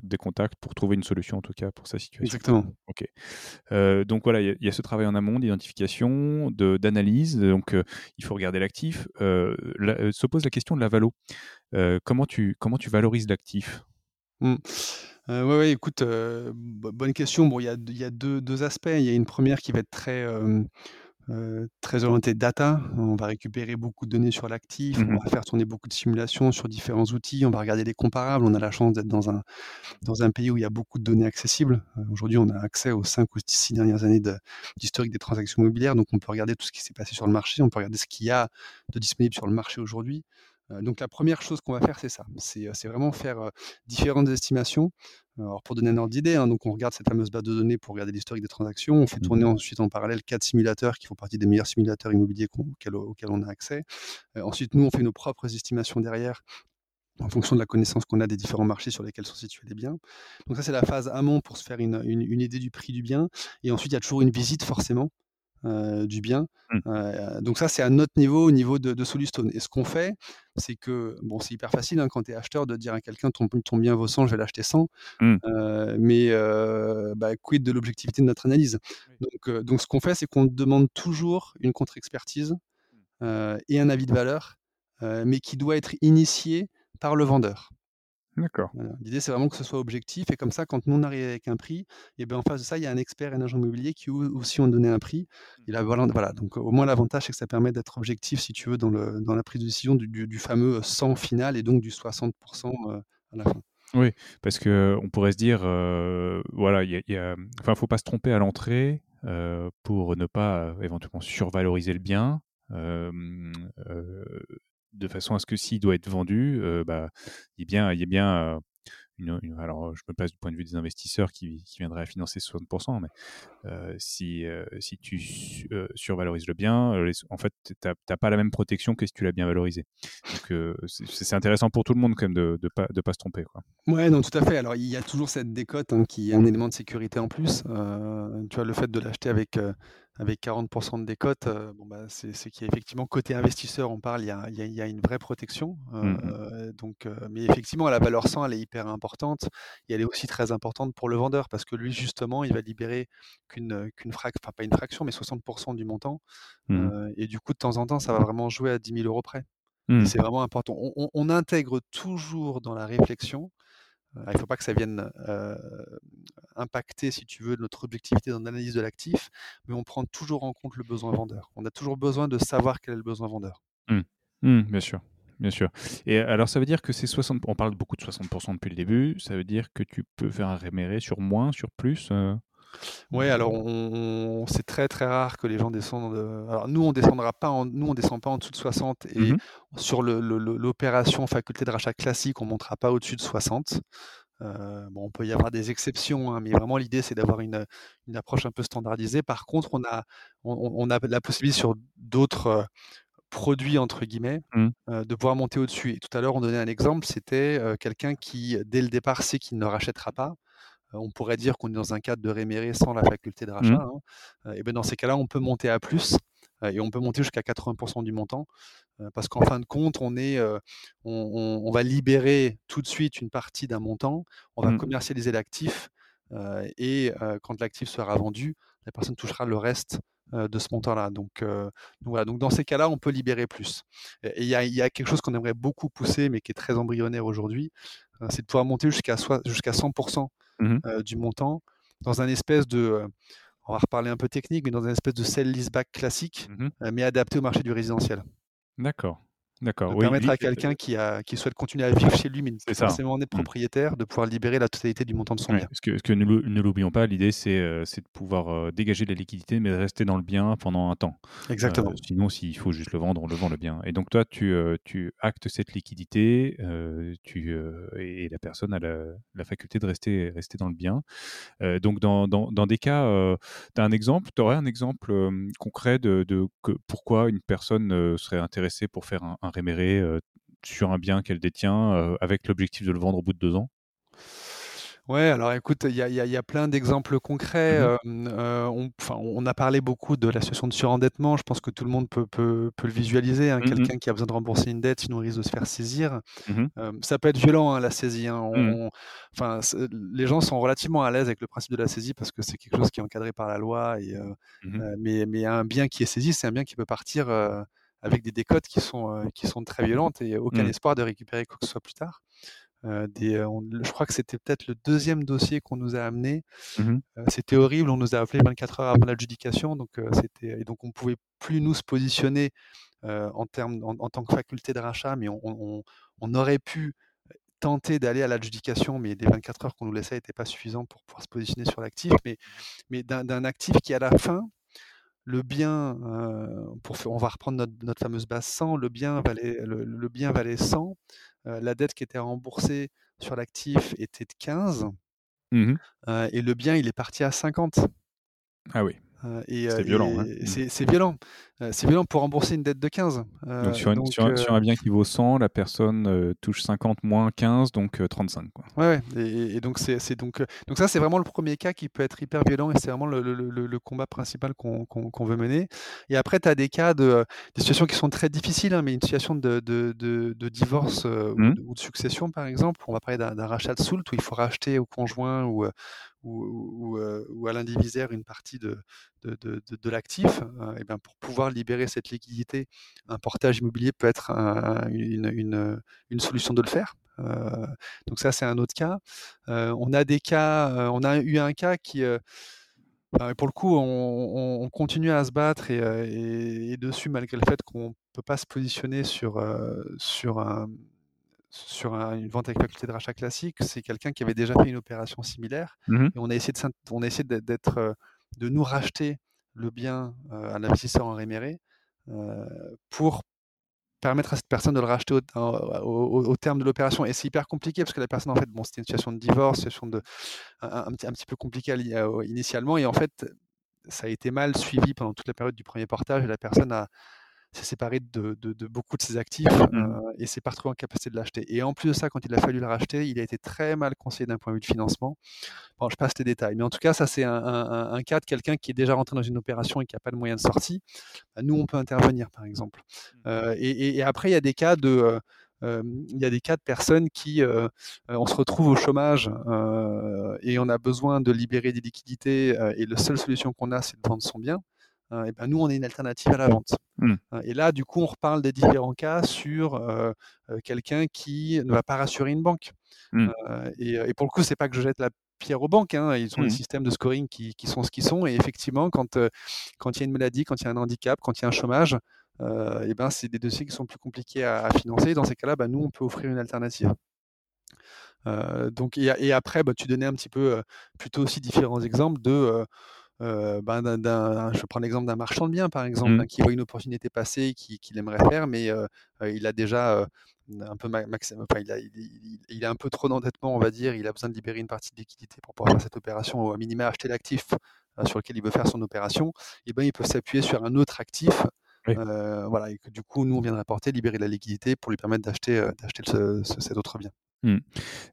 des contacts pour trouver une solution en tout cas pour sa situation. Exactement. Ok. donc voilà, il y, a ce travail en amont d'identification, d'analyse, donc il faut regarder l'actif. se pose la question de la valo. comment, tu, comment tu valorises l'actif? Mmh. Euh, ouais, écoute, euh, bonne question. Bon, il y a, il y a aspects. Il y a une première qui va être très, euh, très orientée data. On va récupérer beaucoup de données sur l'actif, on mmh va faire tourner beaucoup de simulations sur différents outils, on va regarder les comparables. On a la chance d'être dans un, dans un pays où il y a beaucoup de données accessibles. aujourd'hui, on a accès aux 5 ou 6 dernières années d'historique des transactions immobilières, donc on peut regarder tout ce qui s'est passé sur le marché, on peut regarder ce qu'il y a de disponible sur le marché aujourd'hui. Donc la première chose qu'on va faire, c'est ça. C'est vraiment faire différentes estimations alors pour donner un ordre d'idée, hein, donc on regarde cette fameuse base de données pour regarder l'historique des transactions. On fait tourner mmh ensuite en parallèle quatre simulateurs qui font partie des meilleurs simulateurs immobiliers auxquels, on a accès. Euh, ensuite, nous, on fait nos propres estimations derrière en fonction de la connaissance qu'on a des différents marchés sur lesquels sont situés les biens. Donc ça, c'est la phase amont pour se faire une, idée du prix du bien. Et ensuite, il y a toujours une visite forcément euh, du bien. Mmh. Euh, donc ça, c'est à notre niveau, au niveau de, de Solustone. Et ce qu'on fait, c'est que, bon, c'est hyper facile hein, quand tu es acheteur de dire à quelqu'un ton, ton bien vaut 100, je vais l'acheter 100. Mmh. Euh, mais bah, quid de l'objectivité de notre analyse? Donc, donc ce qu'on fait, c'est qu'on demande toujours une contre-expertise mmh. et un avis de valeur, mais qui doit être initié par le vendeur. D'accord. Voilà. L'idée, c'est vraiment que ce soit objectif et comme ça, quand nous on arrive avec un prix et ben, en face de ça, il y a un expert et un agent immobilier qui aussi ont donné un prix et là, voilà donc au moins l'avantage, c'est que ça permet d'être objectif, si tu veux, dans le dans la prise de décision du du du fameux 100 final et donc du 60 heu, à la fin. Oui, parce qu'on pourrait se dire, voilà, il y a enfin, faut pas se tromper à l'entrée, pour ne pas, éventuellement survaloriser le bien, de façon à ce que s'il doit être vendu, bah, il y ait bien il y ait bien, une une alors, je me place du point de vue des investisseurs qui qui viendraient à financer 60 mais heu, si, si tu survalorises le bien, les en fait, tu as pas la même protection que si tu l'as bien valorisé. Donc c'est intéressant pour tout le monde quand même de de pas de pas se tromper, quoi. Ouais, non, tout à fait. Alors, il y a toujours cette décote, hein, qui est un élément de sécurité en plus. Tu vois, le fait de l'acheter avec, avec 40% de décote, bon, bah, c'est c'est qu'il y a effectivement côté investisseur, on parle, il y a il y a il y a une vraie protection. Mmh mh. Heu, donc heu, mais effectivement, la valeur 100, elle est hyper importante et elle est aussi très importante pour le vendeur parce que lui, justement, il va libérer qu'une, heu, qu'une frac enfin, pas une fraction, mais 60% du montant. Mmh mh. Heu et du coup, de temps en temps, ça va vraiment jouer à 10 000 € près et Mmh. c'est vraiment important. On on on intègre toujours dans la réflexion il ne faut pas que ça vienne, heu, impacter, si tu veux, notre objectivité dans l'analyse de l'actif, mais on prend toujours en compte le besoin vendeur. On a toujours besoin de savoir quel est le besoin vendeur. Mmh. Mmh, bien sûr, bien sûr et alors ça veut dire que ces 60 on parle beaucoup de 60% depuis le début, ça veut dire que tu peux faire un réméré sur moins, sur plus? Ouais, alors on on c'est très, très rare que les gens descendent, heu alors nous on descendra pas en nous on descend pas en dessous de 60 Mmh et mh. sur l'opération faculté de rachat classique, on montera pas au-dessus de 60. Heu, bon, on peut y avoir des exceptions, hein, mais vraiment l'idée c'est d'avoir une, une approche un peu standardisée. Par contre, on a on on on a la possibilité sur d'autres, heu, «produits» entre guillemets, Mmh. de pouvoir monter au-dessus et tout à l'heure on donnait un exemple, c'était, quelqu'un qui dès le départ sait qu'il ne rachètera pas. Heu, on pourrait dire qu'on est dans un cadre de réméré sans la faculté de Mmh. rachat, hein. Heu et ben dans ces cas-là, on peut monter à plus, heu et on peut monter jusqu'à 80% du montant, parce qu'en fin de compte, on est, heu, on on on va libérer tout de suite une partie d'un montant, on va Mmh. commercialiser l'actif, et quand l'actif sera vendu, la personne touchera le reste, de ce montant-là. Donc heu, donc voilà, donc dans ces cas-là, on peut libérer plus et il y a il y a quelque chose qu'on aimerait beaucoup pousser, mais qui est très embryonnaire aujourd'hui, c'est de pouvoir monter jusqu'à jusqu'à 100 Mmh mh. heu, du montant dans un espèce de, heu, on va reparler un peu technique, mais dans un espèce de sell leaseback classique, Mmh heu, mais adapté au marché du résidentiel. D'accord, d'accord, oui, permettre à quelqu'un qui a qui souhaite continuer à vivre chez lui, mais ça. forcément en être Mmh. propriétaire, de pouvoir libérer la totalité du montant de son Ouais, bien. parce que parce que ne l'ou ne l'oublions pas, l'idée c'est, c'est de pouvoir, heu, dégager de la liquidité, mais rester dans le bien pendant un temps. Exactement. sinon s'il faut juste le vendre, on le vend le bien et donc toi tu, actes cette liquidité, tu, et la personne a la la faculté de rester rester dans le bien. Donc dans dans dans des cas, tu as un exemple? Tu aurais un exemple, concret de de que pourquoi une personne, serait intéressée pour faire un un réméré, heu, sur un bien qu'elle détient, avec l'objectif de le vendre au bout de 2 ans? Ouais, alors écoute, il y y a il y a plein d'exemples concrets, Mmh on a parlé beaucoup de la situation de surendettement. Je pense que tout le monde peut peut peut le visualiser, hein. Mmh mh. Quelqu'un qui a besoin de rembourser une dette, sinon il risque de se faire saisir. Mmh ça peut être violent, hein, la saisie, hein. On on les gens sont relativement à l'aise avec le principe de la saisie parce que c'est quelque chose qui est encadré par la loi et mais mais un bien qui est saisi, c'est un bien qui peut partir, avec des décotes qui sont, heu, qui sont très violentes et aucun Mmh. espoir de récupérer quoi que ce soit plus tard. Des, heu, on je crois que c'était peut-être le deuxième dossier qu'on nous a amené. Mmh c'était horrible, on nous a appelés 24 heures avant l'adjudication, donc c'était et donc on pouvait plus nous se positionner, en termes en en tant que faculté de rachat, mais on on on aurait pu tenter d'aller à l'adjudication, mais les 24 heures qu'on nous laissait n'étaient pas suffisants pour pouvoir se positionner sur l'actif. Mais mais d'un d'un actif qui à la fin, le bien, pour on va reprendre notre notre fameuse base 100, le bien valait le le bien valait 100, heu, la dette qui était remboursée sur l'actif était de 15, Mmh et le bien, il est parti à 50. Ah oui, c'est violent, hein? Mmh. c'est c'est violent. Heu, c'est violent pour rembourser une dette de 15. Donc sur une sur donc un sur un bien qui vaut 100, la personne, touche 50 moins 15 donc heu, 35 quoi. Ouais, ouais et et donc c'est c'est donc, heu, donc ça, c'est vraiment le premier cas qui peut être hyper violent et c'est vraiment le le le le combat principal qu'on veut mener et après tu as des cas de, des situations qui sont très difficiles, hein, mais une situation de de de de divorce, Mmh. de ou de succession, par exemple. On va parler d'un d'un rachat de soult où il faut racheter au conjoint ou, heu, ou, ou, à l'indivisaire une partie de, de, de, l'actif, et bien pour pouvoir libérer cette liquidité, un portage immobilier peut être une, une, une, solution de le faire. donc ça, c'est un autre cas. on a des cas, on a eu un cas qui pour le coup, on, continue à se battre et, dessus, malgré le fait qu'on ne peut pas se positionner sur, sur, sur une vente avec faculté de rachat classique. C'est quelqu'un qui avait déjà fait une opération similaire. Mmh et on a essayé de, on a essayé d'être, de nous racheter le bien à l'investisseur en réméré pour permettre à cette personne de le racheter au, terme de l'opération. Et c'est hyper compliqué parce que la personne, en fait, bon, c'était une situation de divorce, situation de, un, petit, un petit peu compliquée initialement. Et en fait, ça a été mal suivi pendant toute la période du premier portage et la personne a, s'est séparé de, de, beaucoup de ses actifs mmh. euh, et s'est pas retrouvé en capacité de l'acheter. Et en plus de ça, quand il a fallu le racheter, il a été très mal conseillé d'un point de vue de financement. Bon, je passe les détails, mais en tout cas, ça c'est un, un, cas de quelqu'un qui est déjà rentré dans une opération et qui n'a pas de moyen de sortie. Bah, nous, on peut intervenir, par exemple. Mmh. Euh, et, et, après, il y a des cas de euh, il y a des cas de personnes qui, on se retrouve au chômage et on a besoin de libérer des liquidités et la seule solution qu'on a, c'est de vendre son bien. Hein, et ben nous, on est une alternative à la vente. Mmh. Hein, et là, du coup, on reparle des différents cas sur euh, euh, quelqu'un qui ne va pas rassurer une banque. Mmh. Euh, et, pour le coup, c'est pas que je jette la pierre aux banques. Hein, ils ont des mmh. systèmes de scoring qui, sont ce qu'ils sont. Et effectivement, quand quand il y a une maladie, quand il y a un handicap, quand il y a un chômage, et ben c'est des dossiers qui sont plus compliqués à, financer. Dans ces cas-là, ben, nous, on peut offrir une alternative. donc et, après, bah, tu donnais un petit peu plutôt aussi différents exemples de euh, ben, je prends l'exemple d'un marchand de biens, par exemple, mmh. hein, qui voit une opportunité passer, qu'il aimerait faire, mais euh, il a déjà un peu enfin, il, a, il, a un peu trop d'endettement, on va dire. Il a besoin de libérer une partie de liquidité pour pouvoir faire cette opération, ou à minima acheter l'actif sur lequel il veut faire son opération. Et ben, il peut s'appuyer sur un autre actif. voilà, et que du coup, nous, on vient de rapporter, libérer la liquidité pour lui permettre d'acheter d'acheter cet autre bien. Mmh.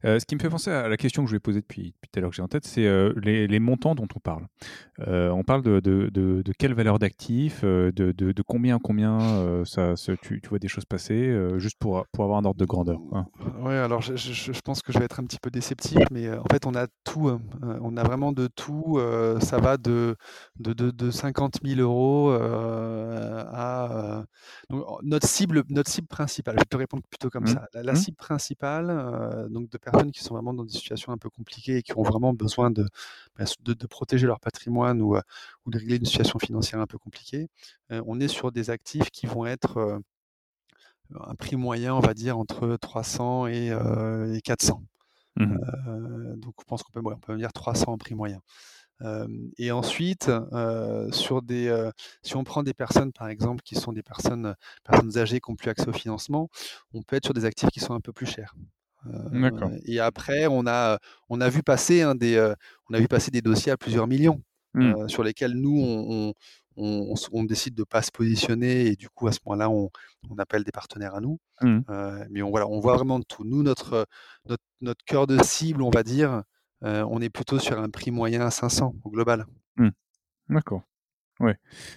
ce qui me fait penser à la question que je vais poser depuis, depuis tout à l'heure que j'ai en tête, c'est les, les, montants dont on parle. on parle de, de, de, de quelle valeur d'actifs, de, de, combien combien ça, tu, tu, vois des choses passer, juste pour, pour avoir un ordre de grandeur. Hein. Oui, alors je, je, je, pense que je vais être un petit peu déceptif, mais en fait on a tout, hein. on a vraiment de tout. ça va de, de, de, 50 000 euros à notre cible, notre cible principale. Je vais te répondre plutôt comme mmh. ça. La, la mmh. cible principale euh, donc de personnes qui sont vraiment dans des situations un peu compliquées et qui ont vraiment besoin de, bah, de, protéger leur patrimoine ou, euh, ou, de régler une situation financière un peu compliquée. Euh, on est sur des actifs qui vont être un prix moyen, on va dire, entre 300 et, 400. Mmh donc je pense qu'on peut, on peut dire 300 en prix moyen. et ensuite, sur des, si on prend des personnes, par exemple, qui sont des personnes, personnes âgées qui n'ont plus accès au financement, on peut être sur des actifs qui sont un peu plus chers. Euh, et après, on a, on a vu passer hein, des, euh, on a vu passer des dossiers à plusieurs millions mmh. euh, sur lesquels nous, on, on, on, décide de pas se positionner et du coup, à ce moment-là, on, on appelle des partenaires à nous. Mmh. mais on, voilà, on voit vraiment de tout. Nous, notre, notre, notre cœur de cible, on va dire, on est plutôt sur un prix moyen à 500 au global. Mmh. D'accord. Ouais.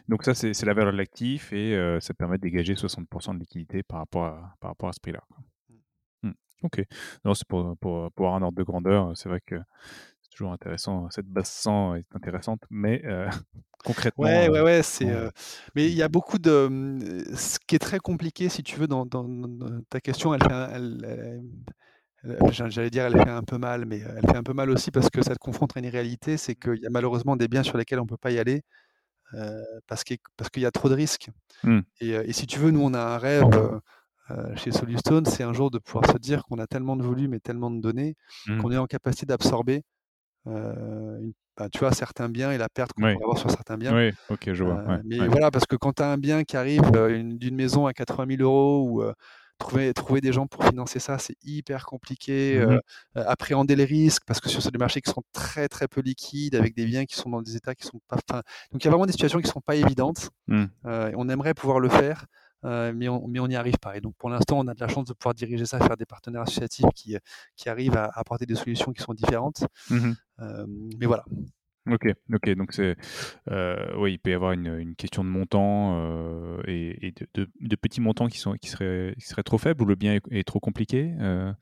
Donc ça, c'est la valeur de l'actif et ça permet de dégager 60% de liquidité par rapport à, par rapport à ce prix-là. Ok. Non, c'est pour, pour, pour, avoir un ordre de grandeur. C'est vrai que c'est toujours intéressant. Cette base 100 est intéressante, mais euh, concrètement. Ouais, ouais, ouais. C'est, euh, mais il y a beaucoup de. Mmh, ce qui est très compliqué, si tu veux, dans, dans, ta question, elle j'allais dire, elle fait un peu mal, mais elle fait un peu mal aussi parce que ça te confronte à une réalité, c'est qu'il y a malheureusement des biens sur lesquels on ne peut pas y aller euh, parce qu'il parce qu'il y a trop de risques. Mmh. Et, et, si tu veux, nous, on a un rêve. Euh, chez Solustone, c'est un jour de pouvoir se dire qu'on a tellement de volume et tellement de données mmh. qu'on est en capacité d'absorber euh, bah, tu vois, certains biens et la perte qu'on peut avoir sur certains biens. Oui, ok, je vois. Euh, mais voilà, parce que quand tu as un bien qui arrive d'une maison à 80 000 euros ou trouver, trouver des gens pour financer ça, c'est hyper compliqué. Mmh appréhender les risques, parce que sur des marchés qui sont très très peu liquides, avec des biens qui sont dans des états qui sont pas. Donc il y a vraiment des situations qui ne sont pas évidentes. Mmh. on aimerait pouvoir le faire. Euh, mais on n'y arrive pas. Et donc pour l'instant, on a de la chance de pouvoir diriger ça, faire des partenaires associatifs qui, qui arrivent à, apporter des solutions qui sont différentes. Mmh euh, mais voilà. OK, OK, donc c'est, heu, oui, il peut y avoir une, une question de montant, heu, et et de de de petits montants qui sont qui seraient qui seraient trop faibles ou le bien est est trop compliqué? Heu,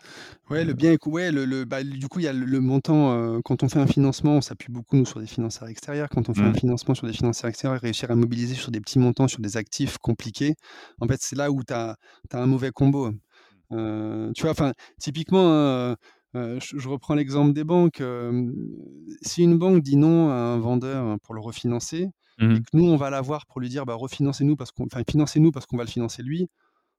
Ouais, le bien éc ouais, le le bah, du coup, il y a le le montant, heu, quand on fait un financement, on s'appuie beaucoup, nous, sur des financeurs extérieurs. Quand on fait un mmh, financement sur des financeurs extérieurs, réussir à mobiliser sur des petits montants, sur des actifs compliqués, en fait, c'est là où tu as un mauvais combo. Heu, tu vois? Enfin, typiquement, heu, je je reprends l'exemple des banques, si une banque dit non à un vendeur pour le refinancer mmh et que nous, on va la voir pour lui dire: «Bah, refinancez-nous parce qu'on financez-nous parce qu'on va le financer lui»,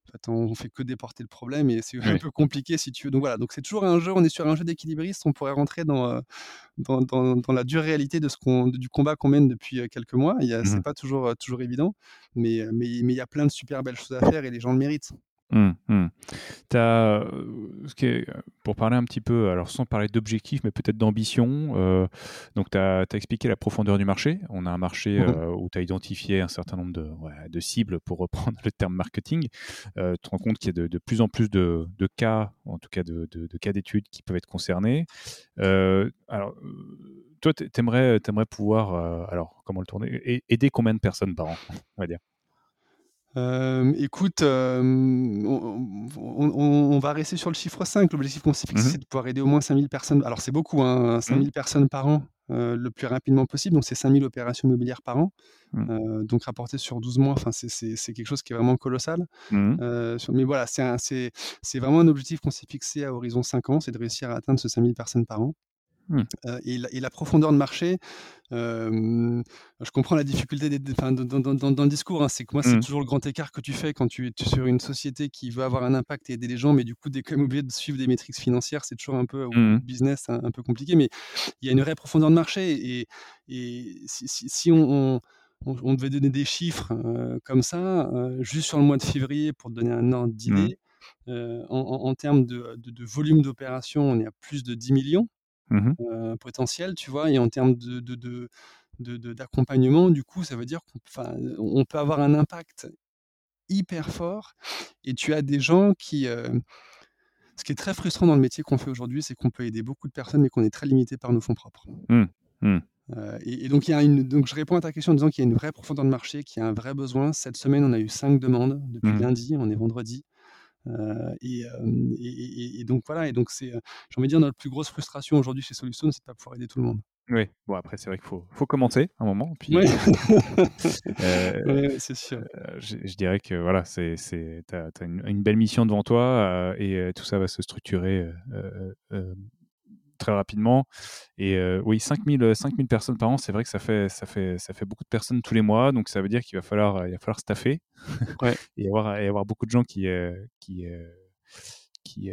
en fait, on fait que déporter le problème et c'est un peu compliqué si tu veux. Donc voilà, donc c'est toujours un jeu, on est sur un jeu d'équilibriste, on pourrait rentrer dans, dans dans dans la dure réalité de ce qu'on du combat qu'on mène depuis, quelques mois. Il y a c'est Mmh pas toujours, toujours évident, mais heu, mais mais il y a plein de super belles choses à faire et les gens le méritent. As, ce qui est pour parler un petit peu, alors sans parler d'objectifs, mais peut-être d'ambition, donc tu as expliqué la profondeur du marché. On a un marché, Mmh heu, où tu as identifié un certain nombre de ouais, de cibles pour reprendre le terme marketing. Tu te rends compte qu'il y a de de plus en plus de de cas, en tout cas de cas d'études qui peuvent être concernés. Alors, toi tu aimerais pouvoir, alors comment le tourner? Aider combien de personnes par an, on va dire? Écoute, on on on on va rester sur le chiffre 5. L'objectif qu'on s'est Mmh fixé, mh. c'est de pouvoir aider au moins 5 000 personnes. Alors c'est beaucoup, hein, 5 Mmh. 000 personnes par an, le plus rapidement possible. Donc c'est 5 000 opérations immobilières par an, Mmh. donc rapporté sur 12 mois, c'est quelque chose qui est vraiment colossal. Mmh mais voilà, c'est vraiment un objectif qu'on s'est fixé à horizon 5 ans, c'est de réussir à atteindre ce 5 000 personnes par an. Mmh. Et la et la profondeur de marché, je comprends la difficulté des enfin, dans dans dans dans le discours, hein. C'est que moi, c'est Mmh. toujours le grand écart que tu fais quand tu es sur une société qui veut avoir un impact et aider les gens, mais du coup, es quand même obligé de suivre des métriques financières. C'est toujours un peu Mmh business, un un peu compliqué, mais il y a une vraie profondeur de marché et et si si si on on on on devait donner des chiffres, comme ça, juste sur le mois de février pour te donner un ordre Mmh. d'idée, en en en termes de de de volume d'opérations, on est à plus de 10 000 000 Mmh mh. heu, potentiel, tu vois? Et en termes de d'accompagnement, du coup, ça veut dire qu'on peut avoir un impact hyper fort et tu as des gens qui, heu ce qui est très frustrant dans le métier qu'on fait aujourd'hui, c'est qu'on peut aider beaucoup de personnes, mais qu'on est très limité par nos fonds propres. Mmh. Mmh. Heu et et donc il y a une donc je réponds à ta question en disant qu'il y a une vraie profondeur de marché, qu'il y a un vrai besoin. Cette semaine, on a eu 5 demandes depuis Mmh. lundi, on est vendredi. Et hem et donc voilà et donc c'est, heu, j'ai envie de dire notre plus grosse frustration aujourd'hui chez Solustone, c'est de pas pouvoir aider tout le monde. Oui, bon après c'est vrai qu'il faut faut commencer un moment puis, Ouais, c'est sûr. je je dirais que voilà, c'est c'est tu as une une belle mission devant toi, et tout ça va se structurer, très rapidement et heu, oui 5000, heu, 5000 personnes par an, c'est vrai que ça fait ça fait ça fait beaucoup de personnes tous les mois, donc ça veut dire qu'il va falloir, il va falloir staffer Ouais. et avoir et avoir beaucoup de gens qui, qui, qui,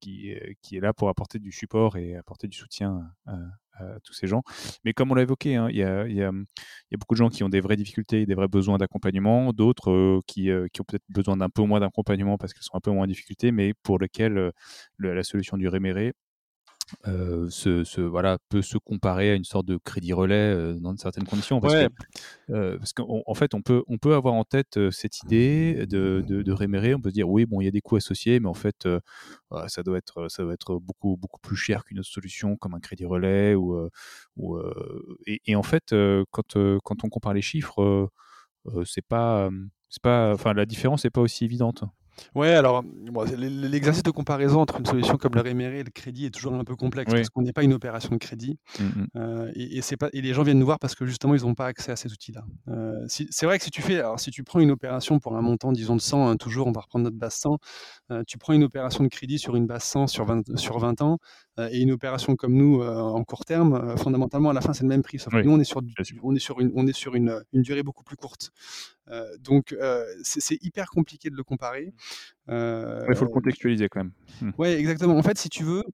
qui, est là pour apporter du support et apporter du soutien à à tous ces gens. Mais comme on l'a évoqué, hein, il y a y a, il y a beaucoup de gens qui ont des vraies difficultés, des vrais besoins d'accompagnement, d'autres, qui, qui ont peut-être besoin d'un peu moins d'accompagnement parce qu'ils sont un peu moins en difficulté, mais pour lesquels, le la solution du réméré, heu, se se voilà, peut se comparer à une sorte de crédit relais, heu, dans certaines conditions. Parce Ouais, parce qu'en en fait, on peut on peut avoir en tête, cette idée de de de réméré. On peut se dire: «Oui, bon, il y a des coûts associés, mais en fait, ça doit être, ça doit être beaucoup beaucoup plus cher qu'une autre solution comme un crédit relais» ou, et et en fait, quand, quand on compare les chiffres, c'est pas, pas enfin, la différence est pas aussi évidente. Ouais, alors, bon, l'e l'exercice de comparaison entre une solution comme le réméré et le crédit est toujours un peu complexe Oui. parce qu'on n'est pas une opération de crédit, Mmh mh. heu et et c'est pas et les gens viennent nous voir parce que justement ils n'ont pas accès à ces outils-là. Si c'est vrai que si tu fais alors si tu prends une opération pour un montant disons de 100, hein, toujours on va reprendre notre base 100, heu, tu prends une opération de crédit sur une base 100 sur 20 sur 20 ans, et une opération comme nous, en court terme, fondamentalement à la fin c'est le même prix. Sauf que nous on est sur du bien sûr. on est sur une on est sur une, une durée beaucoup plus courte. Heu, donc heu, c'est hyper compliqué de le comparer. il faut le Heu, contextualiser quand même. Mmh. ouais, exactement. En fait, si tu veux,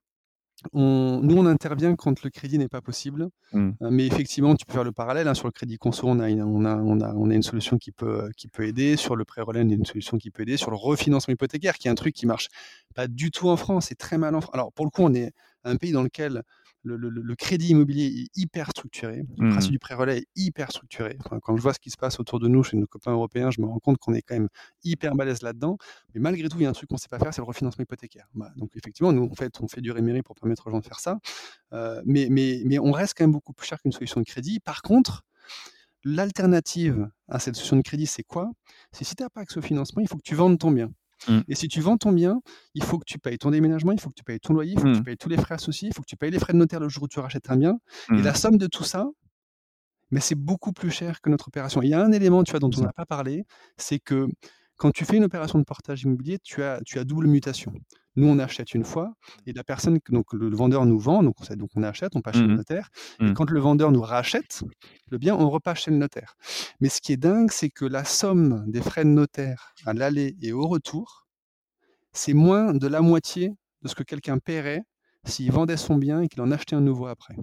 on nous, on intervient quand le crédit n'est pas possible, Mmh. mais effectivement, tu peux faire le parallèle, hein. Sur le crédit conso, on a une on a on a on a une solution qui peut, qui peut aider. Sur le prêt relais, on a une solution qui peut aider. Sur le refinancement hypothécaire, qui est un truc qui marche pas du tout en France, c'est très mal en France. alors pour le coup, on est un pays dans lequel le, le- le crédit immobilier est hyper structuré, le Mhm. principe du prêt relais est hyper structuré. Enfin, quand je vois ce qui se passe autour de nous chez nos copains européens, je me rends compte qu'on est quand même hyper balèze là-dedans. Mais malgré tout, il y a un truc qu'on ne sait pas faire, c'est le refinancement hypothécaire. Bah, donc effectivement, nous, en fait, on fait du réméré pour permettre aux gens de faire ça. Euh, mais, mais, mais on reste quand même beaucoup plus cher qu'une solution de crédit. Par contre, l'alternative à cette solution de crédit, c'est quoi? C'est si tu n'as pas accès au financement, il faut que tu vendes ton bien. Mm. Et si tu vends ton bien, il faut que tu payes ton déménagement, il faut que tu payes ton loyer, il faut que tu Mm. payes tous les frais associés, il faut que tu payes les frais de notaire le jour où tu rachètes un bien. Et la somme de tout ça, mais c'est beaucoup plus cher que notre opération. Il y a un élément tu vois, dont on n'a pas parlé, c'est que quand tu fais une opération de portage immobilier, tu as, tu as double mutation. Nous, on achète une fois, et la personne, donc le, le vendeur nous vend, donc donc on achète, on passe chez le Mhm. notaire, et Mhm. quand le vendeur nous rachète le bien, on repasse chez le notaire. Mais ce qui est dingue, c'est que la somme des frais de notaire à l'aller et au retour, c'est moins de la moitié de ce que quelqu'un paierait s'il vendait son bien et qu'il en achetait un nouveau après.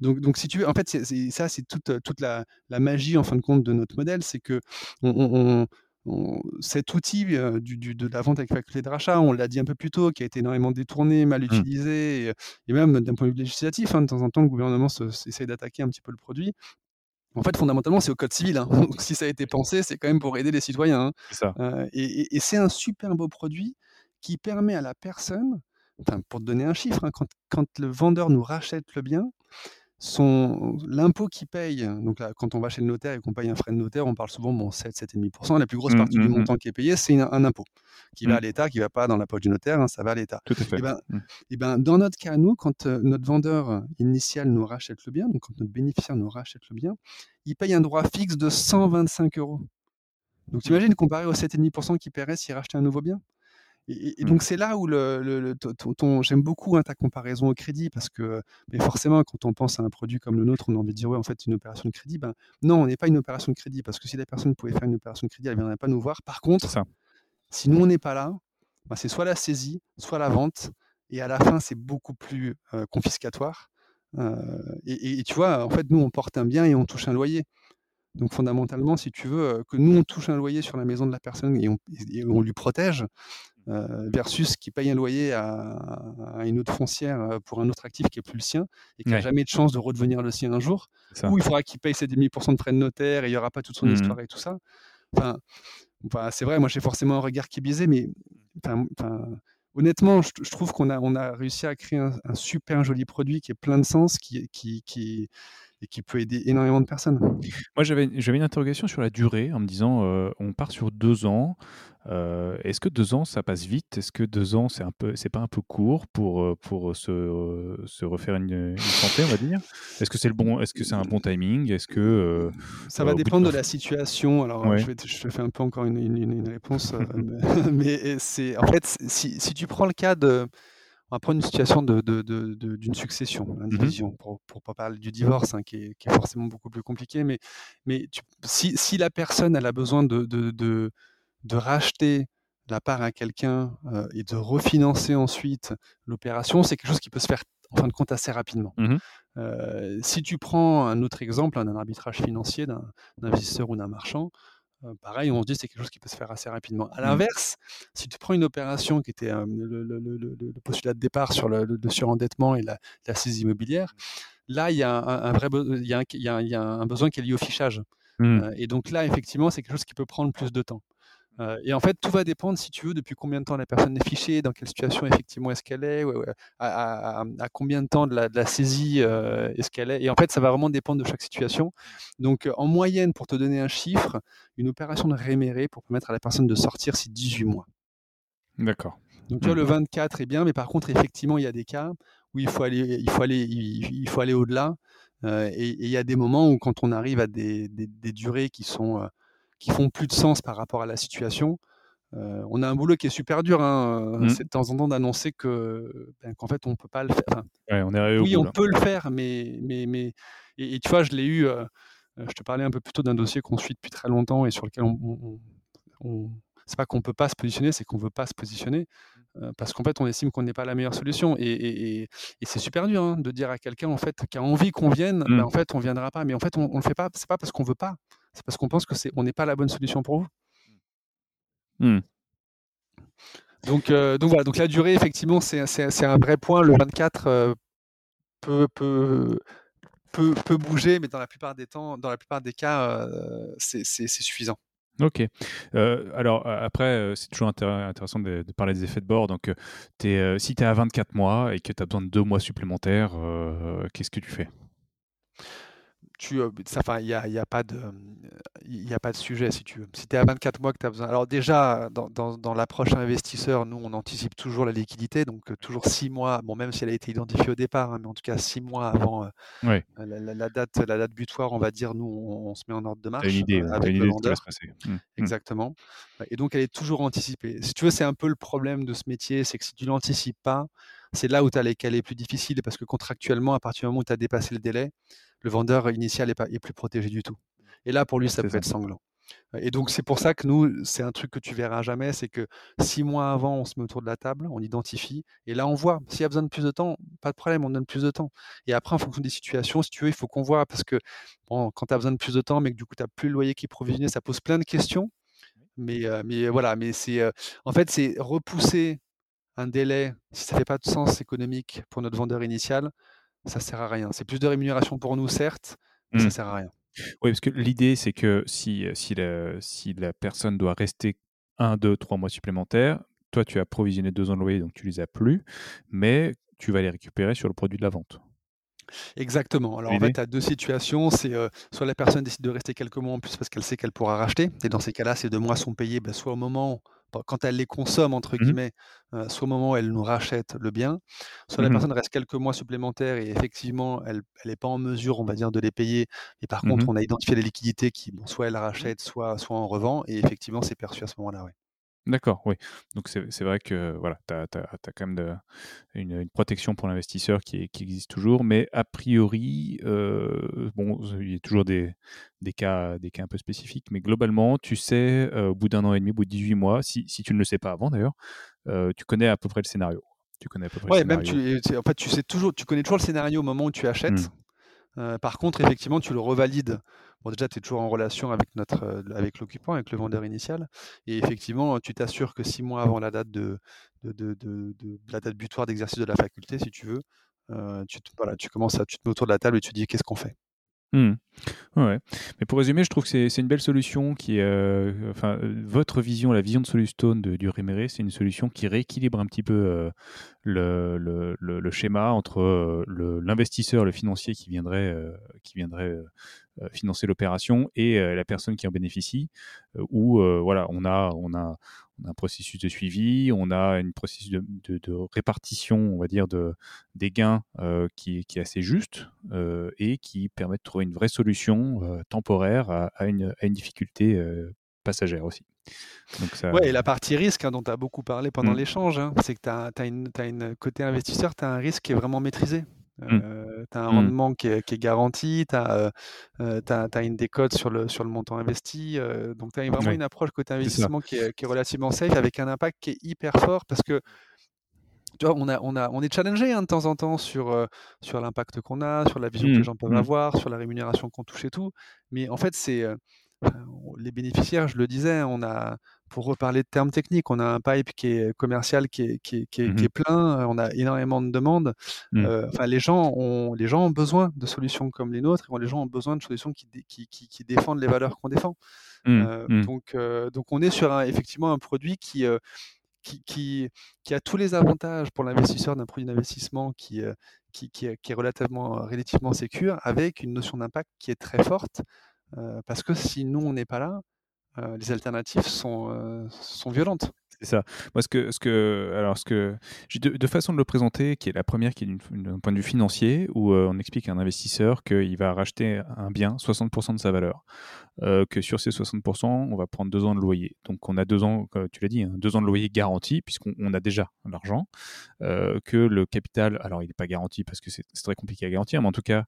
Donc, donc si tu veux, en fait, ça, c'est toute, toute la, la magie, en fin de compte, de notre modèle, c'est que on, on- on- cet outil du, du- de la vente avec faculté de rachat, on l'a dit un peu plus tôt, qui a été énormément détourné, mal utilisé, et, et même d'un point de vue législatif, hein, de temps en temps, le gouvernement se- essaye d'attaquer un petit peu le produit. En fait, fondamentalement, c'est au code civil. hein. Donc, si ça a été pensé, c'est quand même pour aider les citoyens. hein. Ça. Euh, et et- et c'est un super beau produit qui permet à la personne, pour te donner un chiffre, hein, quand, quand le vendeur nous rachète le bien, l'impôt qu'il paye, donc là, quand on va chez le notaire et qu'on paye un frais de notaire, on parle souvent bon, 7, 7,5%. La plus grosse Mm, partie du mm. montant qui est payé, c'est un, impôt qui va à l'État, qui ne va pas dans la poche du notaire, hein, ça va à l'État. Tout à fait. Eh ben, eh ben, dans notre cas, nous, quand euh, notre vendeur initial nous rachète le bien, donc quand notre bénéficiaire nous rachète le bien, il paye un droit fixe de 125 euros. Donc, tu imagines comparé aux 7,5% qu'il paierait s'il rachetait un nouveau bien? Et, et- et Mm. donc, c'est là où le, le- le- ton- ton- ton- j'aime beaucoup hein, ta comparaison au crédit parce que, mais forcément, quand on pense à un produit comme le nôtre, on a envie de dire, ouais, en fait, une opération de crédit. Ben, non, on n'est pas une opération de crédit parce que si la personne pouvait faire une opération de crédit, elle ne viendrait pas nous voir. Par contre, ça. si nous, on n'est pas là, ben, c'est soit la saisie, soit la vente. Et à la fin, c'est beaucoup plus euh, confiscatoire. Euh, et, et- et tu vois, en fait, nous, on porte un bien et on touche un loyer. Donc fondamentalement, si tu veux, que nous, on touche un loyer sur la maison de la personne et on, et on lui protège, versus qui paye un loyer à, à une autre foncière euh, pour un autre actif qui est plus le sien et qui n'a Ouais. jamais de chance de redevenir le sien un jour, ou il faudra qu'il paye 7,5% de frais de notaire et il n'y aura pas toute son Mhm. histoire et tout ça. Enfin, c'est vrai, moi j'ai forcément un regard qui est biaisé, mais enfin, enfin, honnêtement, je, je trouve qu'on a, on a réussi à créer un, un super joli produit qui est plein de sens, qui, qui, qui, et qui peut aider énormément de personnes. Moi, j'avais une interrogation sur la durée en me disant euh, on part sur deux ans. Euh, Est-ce que deux ans, ça passe vite? Est-ce que deux ans, c'est un peu, c'est pas un peu court pour, pour se, euh, se refaire une, une santé, on va dire? Est-ce que c'est le bon Est-ce que c'est un bon timing? Est-ce que euh, Ça va de dépendre de la situation. Alors, Ouais. je, vais te, je te fais un peu encore une, une- réponse, mais, mais c'est en fait, si, si tu prends le cas de, on va prendre une situation de, de- de- de- d'une succession, Mhm. l'indivision, pour pour pas parler du divorce, hein, qui, est, qui est forcément beaucoup plus compliqué. Mais, mais tu- si, si la personne elle a besoin de, racheter la part à quelqu'un euh, et de refinancer ensuite l'opération, c'est quelque chose qui peut se faire en fin de compte assez rapidement. Mhm. Euh, si tu prends un autre exemple hein, d'un arbitrage financier d'un investisseur ou d'un marchand, euh, pareil, on se dit c'est quelque chose qui peut se faire assez rapidement. À Mhm. l'inverse, si tu prends une opération qui était euh, le, le- le- le- le postulat de départ sur le, surendettement et la, la saisie immobilière, là il y a un, un vrai be- il y a un, il y a un- il y a un besoin qui est lié au fichage. Euh, et donc là, effectivement, c'est quelque chose qui peut prendre plus de temps. Euh, et en fait, tout va dépendre, si tu veux, depuis combien de temps la personne est fichée, dans quelle situation effectivement est-ce qu'elle est, ouais, ouais, à, à- à combien de temps de la, de la saisie euh, est-ce qu'elle est. Et en fait, ça va vraiment dépendre de chaque situation. Donc, en moyenne, pour te donner un chiffre, une opération de réméré pour permettre à la personne de sortir, c'est 18 mois. D'accord. Donc, tu vois, Mhm. le 24 est bien, mais par contre, effectivement, il y a des cas où il faut aller, il faut aller, il, faut aller au-delà. Euh, et il y a des moments où, quand on arrive à des, des- des durées qui sont qui font plus de sens par rapport à la situation, euh, on a un boulot qui est super dur. hein, euh, Mhm. C'est de temps en temps d'annoncer que ben, qu'en fait, on peut pas le faire. Enfin, Ouais, on est oui, on peut le faire, mais mais mais et, et tu vois, je l'ai eu. euh, je te parlais un peu plus tôt d'un dossier qu'on suit depuis très longtemps et sur lequel on, on, on- c'est pas qu'on peut pas se positionner, c'est qu'on veut pas se positionner parce qu'en fait, on estime qu'on n'est pas la meilleure solution. Et, et- et- et c'est super dur hein, de dire à quelqu'un en fait qui a envie qu'on vienne, Mm. ben, en fait, on viendra pas. Mais en fait, on, on le fait pas. C'est pas parce qu'on veut pas. C'est parce qu'on pense que c'est on n'est pas la bonne solution pour vous. Hmm. Donc, donc voilà, donc la durée, effectivement, c'est un vrai point. Le 24 peut, peut, peut, peut, bouger, mais dans la plupart des temps, dans la plupart des cas, c'est suffisant. Ok. alors après, c'est toujours intéressant de, parler des effets de bord. Donc, si tu es à 24 mois et que tu as besoin de deux mois supplémentaires, qu'est-ce que tu fais? Tu, enfin, il n'y a, y a, pas de, il a pas de sujet si tu veux. Si tu es à 24 mois que tu as besoin. Alors déjà, dans, dans, dans l'approche investisseur, nous, on anticipe toujours la liquidité, donc toujours six mois, bon, même si elle a été identifiée au départ, hein, mais en tout cas six mois avant la, date, la date butoir, on va dire, nous, on, se met en ordre de marche. Une idée, avec le vendeur. Mmh, mmh. Exactement. Et donc, elle est toujours anticipée. Si tu veux, c'est un peu le problème de ce métier, c'est que si tu l'anticipes pas, c'est là où tu as les cas les plus difficiles, parce que contractuellement, à partir du moment où tu as dépassé le délai, le vendeur initial est, pas, est plus protégé du tout. Et là, pour lui, ça peut être sanglant. Et donc, c'est pour ça que nous, c'est un truc que tu verras jamais, c'est que six mois avant, on se met autour de la table, on identifie, et là, on voit. S'il y a besoin de plus de temps, pas de problème, on donne plus de temps. Et après, en fonction des situations, si tu veux, il faut qu'on voit, parce que bon, quand tu as besoin de plus de temps, mais que du coup, tu n'as plus le loyer qui est provisionné, ça pose plein de questions. Mais, euh, mais voilà, mais c'est euh, en fait, c'est repousser un délai, si ça ne fait pas de sens économique pour notre vendeur initial, ça sert à rien. C'est plus de rémunération pour nous, certes, mais ça ça mmh. sert à rien. Oui, parce que l'idée, c'est que si, si, la, si la personne doit rester un, deux, trois mois supplémentaires, toi, tu as provisionné deux ans de loyer, donc tu les as plus, mais tu vas les récupérer sur le produit de la vente. Exactement. Alors en fait, tu as deux situations. C'est soit la personne décide de rester quelques mois en plus parce qu'elle sait qu'elle pourra racheter. Et dans ces cas-là, ces deux mois sont payés bah, soit au moment quand elle les consomme, entre mmh guillemets, soit au moment où elle nous rachète le bien, soit la mmh personne reste quelques mois supplémentaires et effectivement, elle n'est pas en mesure, on va dire, de les payer. Et par contre, on a identifié les liquidités qui, soit elle rachète, soit, soit on revend. Et effectivement, c'est perçu à ce moment-là. oui. D'accord, oui. Donc c'est vrai que voilà, tu as, quand même de, une, protection pour l'investisseur qui, qui, existe toujours, mais a priori, euh, bon, il y a toujours des, des, cas, des cas un peu spécifiques, mais globalement, tu sais, euh, au bout d'un an et demi, au bout de 18 mois, si, si tu ne le sais pas avant d'ailleurs, euh, tu connais à peu près le scénario. Tu connais à peu près ouais, même tu, en fait, tu sais toujours, tu connais toujours le scénario au moment où tu achètes. Mmh. par contre, effectivement, tu le revalides Bon, déjà, tu es toujours en relation avec, euh, avec l'occupant, avec le vendeur initial. Et effectivement, tu t'assures que six mois avant la date, de, de, de, la date butoir d'exercice de la faculté, si tu veux, euh, tu, voilà, tu commences à, tu te mets autour de la table et tu te dis qu'est-ce qu'on fait? Mmh. Ouais. Mais pour résumer, je trouve que c'est une belle solution qui, euh, enfin, votre vision, la vision de Solustone de, du Réméré, c'est une solution qui rééquilibre un petit peu le, le, le, schéma entre l'investisseur, le, financier qui viendrait, qui viendrait financer l'opération et euh, la personne qui en bénéficie, euh, où voilà, on a, on a, un processus de suivi, on a une processus de, répartition, on va dire, de, des gains qui, qui, est assez juste et qui permet de trouver une vraie solution temporaire à, une, à, une, difficulté passagère aussi. Donc ça... Ouais, et la partie risque hein, dont tu as beaucoup parlé pendant mmh. l'échange, hein, c'est que tu as, as, as une côté investisseur, tu as un risque qui est vraiment maîtrisé. Mmh. tu as un mmh. rendement qui est, garanti, tu as, une décote sur le, sur le montant investi. donc, tu as vraiment une approche côté investissement qui est, qui est, relativement safe avec un impact qui est hyper fort parce que tu vois, on, a, on, a, on est challengé hein, de temps en temps sur, sur l'impact qu'on a, sur la vision que les mmh. gens peuvent avoir, sur la rémunération qu'on touche et tout. Mais en fait, c'est les bénéficiaires, je le disais, on a, pour reparler de termes techniques, on a un pipe qui est commercial, qui est, qui qui est, qui est mmh plein, on a énormément de demandes. Mmh. Euh, enfin, les gens, ont, les gens ont besoin de solutions comme les nôtres, et les gens ont besoin de solutions qui, qui, qui, défendent les valeurs qu'on défend. Mmh. Euh, donc, euh, donc, on est sur un, effectivement un produit qui, qui, a tous les avantages pour l'investisseur d'un produit d'investissement qui, qui, qui, est, qui est relativement, relativement sécure, avec une notion d'impact qui est très forte. parce que si nous, on n'est pas là, les alternatives sont, sont violentes. C'est ça. Moi, ce que, ce que, alors, ce que j'ai deux, façons de le présenter, qui est la première, qui est d'un point de vue financier, où on explique à un investisseur qu'il va racheter un bien 60% de sa valeur. Euh, que sur ces 60%, on va prendre deux ans de loyer. Donc on a deux ans, tu l'as dit, hein, deux ans de loyer garanti, puisqu'on a déjà l'argent, euh, que le capital, alors il n'est pas garanti parce que c'est très compliqué à garantir, mais en tout cas,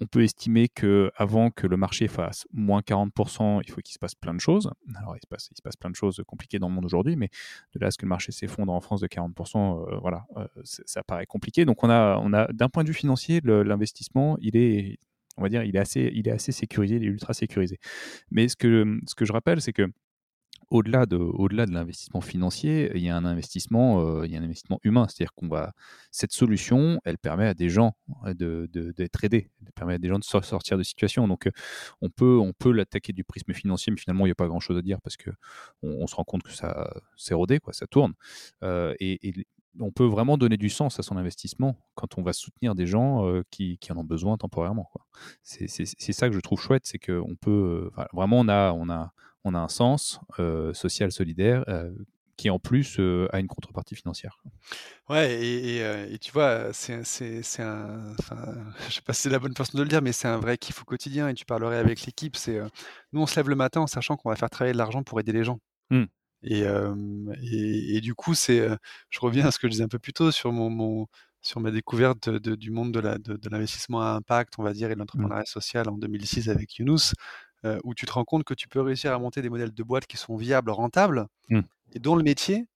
on peut estimer que avant que le marché fasse moins 40%, il faut qu'il se passe plein de choses. Alors il se passe, il se passe plein de choses compliquées dans le monde aujourd'hui, mais de là à ce que le marché s'effondre en France de 40%, euh, voilà, ça paraît compliqué. Donc on a, d'un point de vue financier, l'investissement, il est on va dire, il est assez, il est assez sécurisé, il est ultra sécurisé. Mais ce que, ce que je rappelle, c'est que au-delà de, au-delà de l'investissement financier, il y a un investissement, euh, il y a un investissement humain. C'est-à-dire qu'on va, cette solution, elle permet à des gens de, d'être aidés, elle permet à des gens de sortir de situations. Donc, on peut, on peut l'attaquer du prisme financier, mais finalement, il n'y a pas grand-chose à dire parce que on, se rend compte que ça s'est rodé, quoi, ça tourne. et, et, on peut vraiment donner du sens à son investissement quand on va soutenir des gens qui, qui, en ont besoin temporairement. C'est, c'est, c'est ça que je trouve chouette, c'est qu'on peut, vraiment, on a, on a on a un sens euh, social solidaire euh, qui en plus euh, a une contrepartie financière. Ouais, et, tu vois, c'est un, je sais pas si c'est la bonne façon de le dire, mais c'est un vrai kiff au quotidien. Et tu parlerais avec l'équipe. C'est nous, on se lève le matin en sachant qu'on va faire travailler de l'argent pour aider les gens. Mmh. Et, et, du coup, c'est, je reviens à ce que je disais un peu plus tôt sur mon, sur ma découverte du monde de, la, de, l'investissement à impact, on va dire, et de mmh. l'entrepreneuriat social en 2006 avec Younous. Euh, où tu te rends compte que tu peux réussir à monter des modèles de boîtes qui sont viables, rentables, mmh. et dont le métier,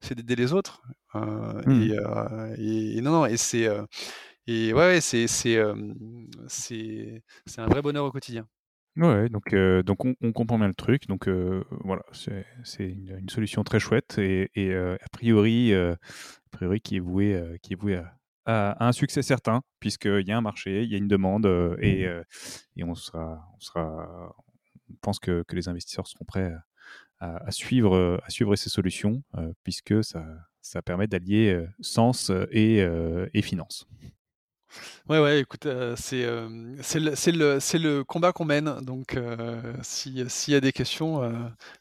c'est d'aider les autres. Euh, mmh. euh, et, non, non, et c'est et ouais, c'est c'est c'est un vrai bonheur au quotidien. Ouais, donc, donc on, comprend bien le truc. Donc voilà, c'est une, solution très chouette et, et a priori, a priori qui est voué, qui est voué à, un succès certain, puisqu'il y a un marché, il y a une demande, euh, et, mmh. euh, et on, sera, on, sera, on pense que, que les investisseurs seront prêts à, suivre, à suivre ces solutions, euh, puisque ça, ça permet d'allier sens et, et finance. Ouais, ouais, écoute, c'est c'est le, combat qu'on mène. Donc, s'il y a des questions,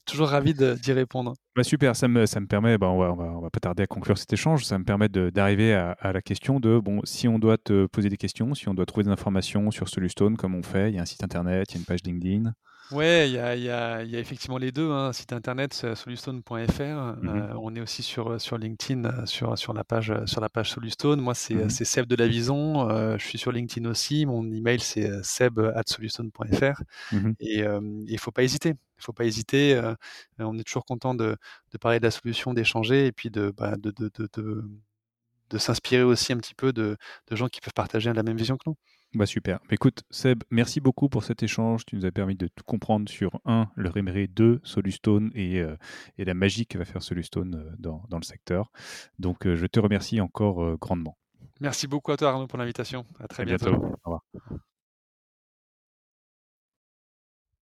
toujours ravi d'y répondre. Bah super, ça me, ça me permet, bah on, va, va, pas tarder à conclure cet échange, ça me permet d'arriver à, à, la question de, bon, si on doit te poser des questions, si on doit trouver des informations sur Solustone, comme on fait, il y a un site internet, il y a une page LinkedIn. Ouais, il y a, y, a, y a, effectivement les deux. Hein. Site internet solustone.fr. Mmh euh, on est aussi sur, sur LinkedIn, euh, sur, sur, la page, sur la page Solustone. Moi, c'est mmh Seb de la Vison. Euh, je suis sur LinkedIn aussi. Mon email, c'est seb.solustone.fr. Mmh Et il ne faut pas hésiter. Il faut pas hésiter. on est toujours content de, de, parler de la solution, d'échanger et puis de, bah, de, de, de, de s'inspirer aussi un petit peu de, de gens qui peuvent partager la même vision que nous. Bah super. Bah, écoute, Seb, merci beaucoup pour cet échange. Tu nous as permis de tout comprendre sur un, le Réméré, deux, Solustone et, euh, et la magie que va faire Solustone euh, dans, dans le secteur. Donc, euh, je te remercie encore grandement. Merci beaucoup à toi, Arnaud, pour l'invitation. À très bientôt. Au revoir.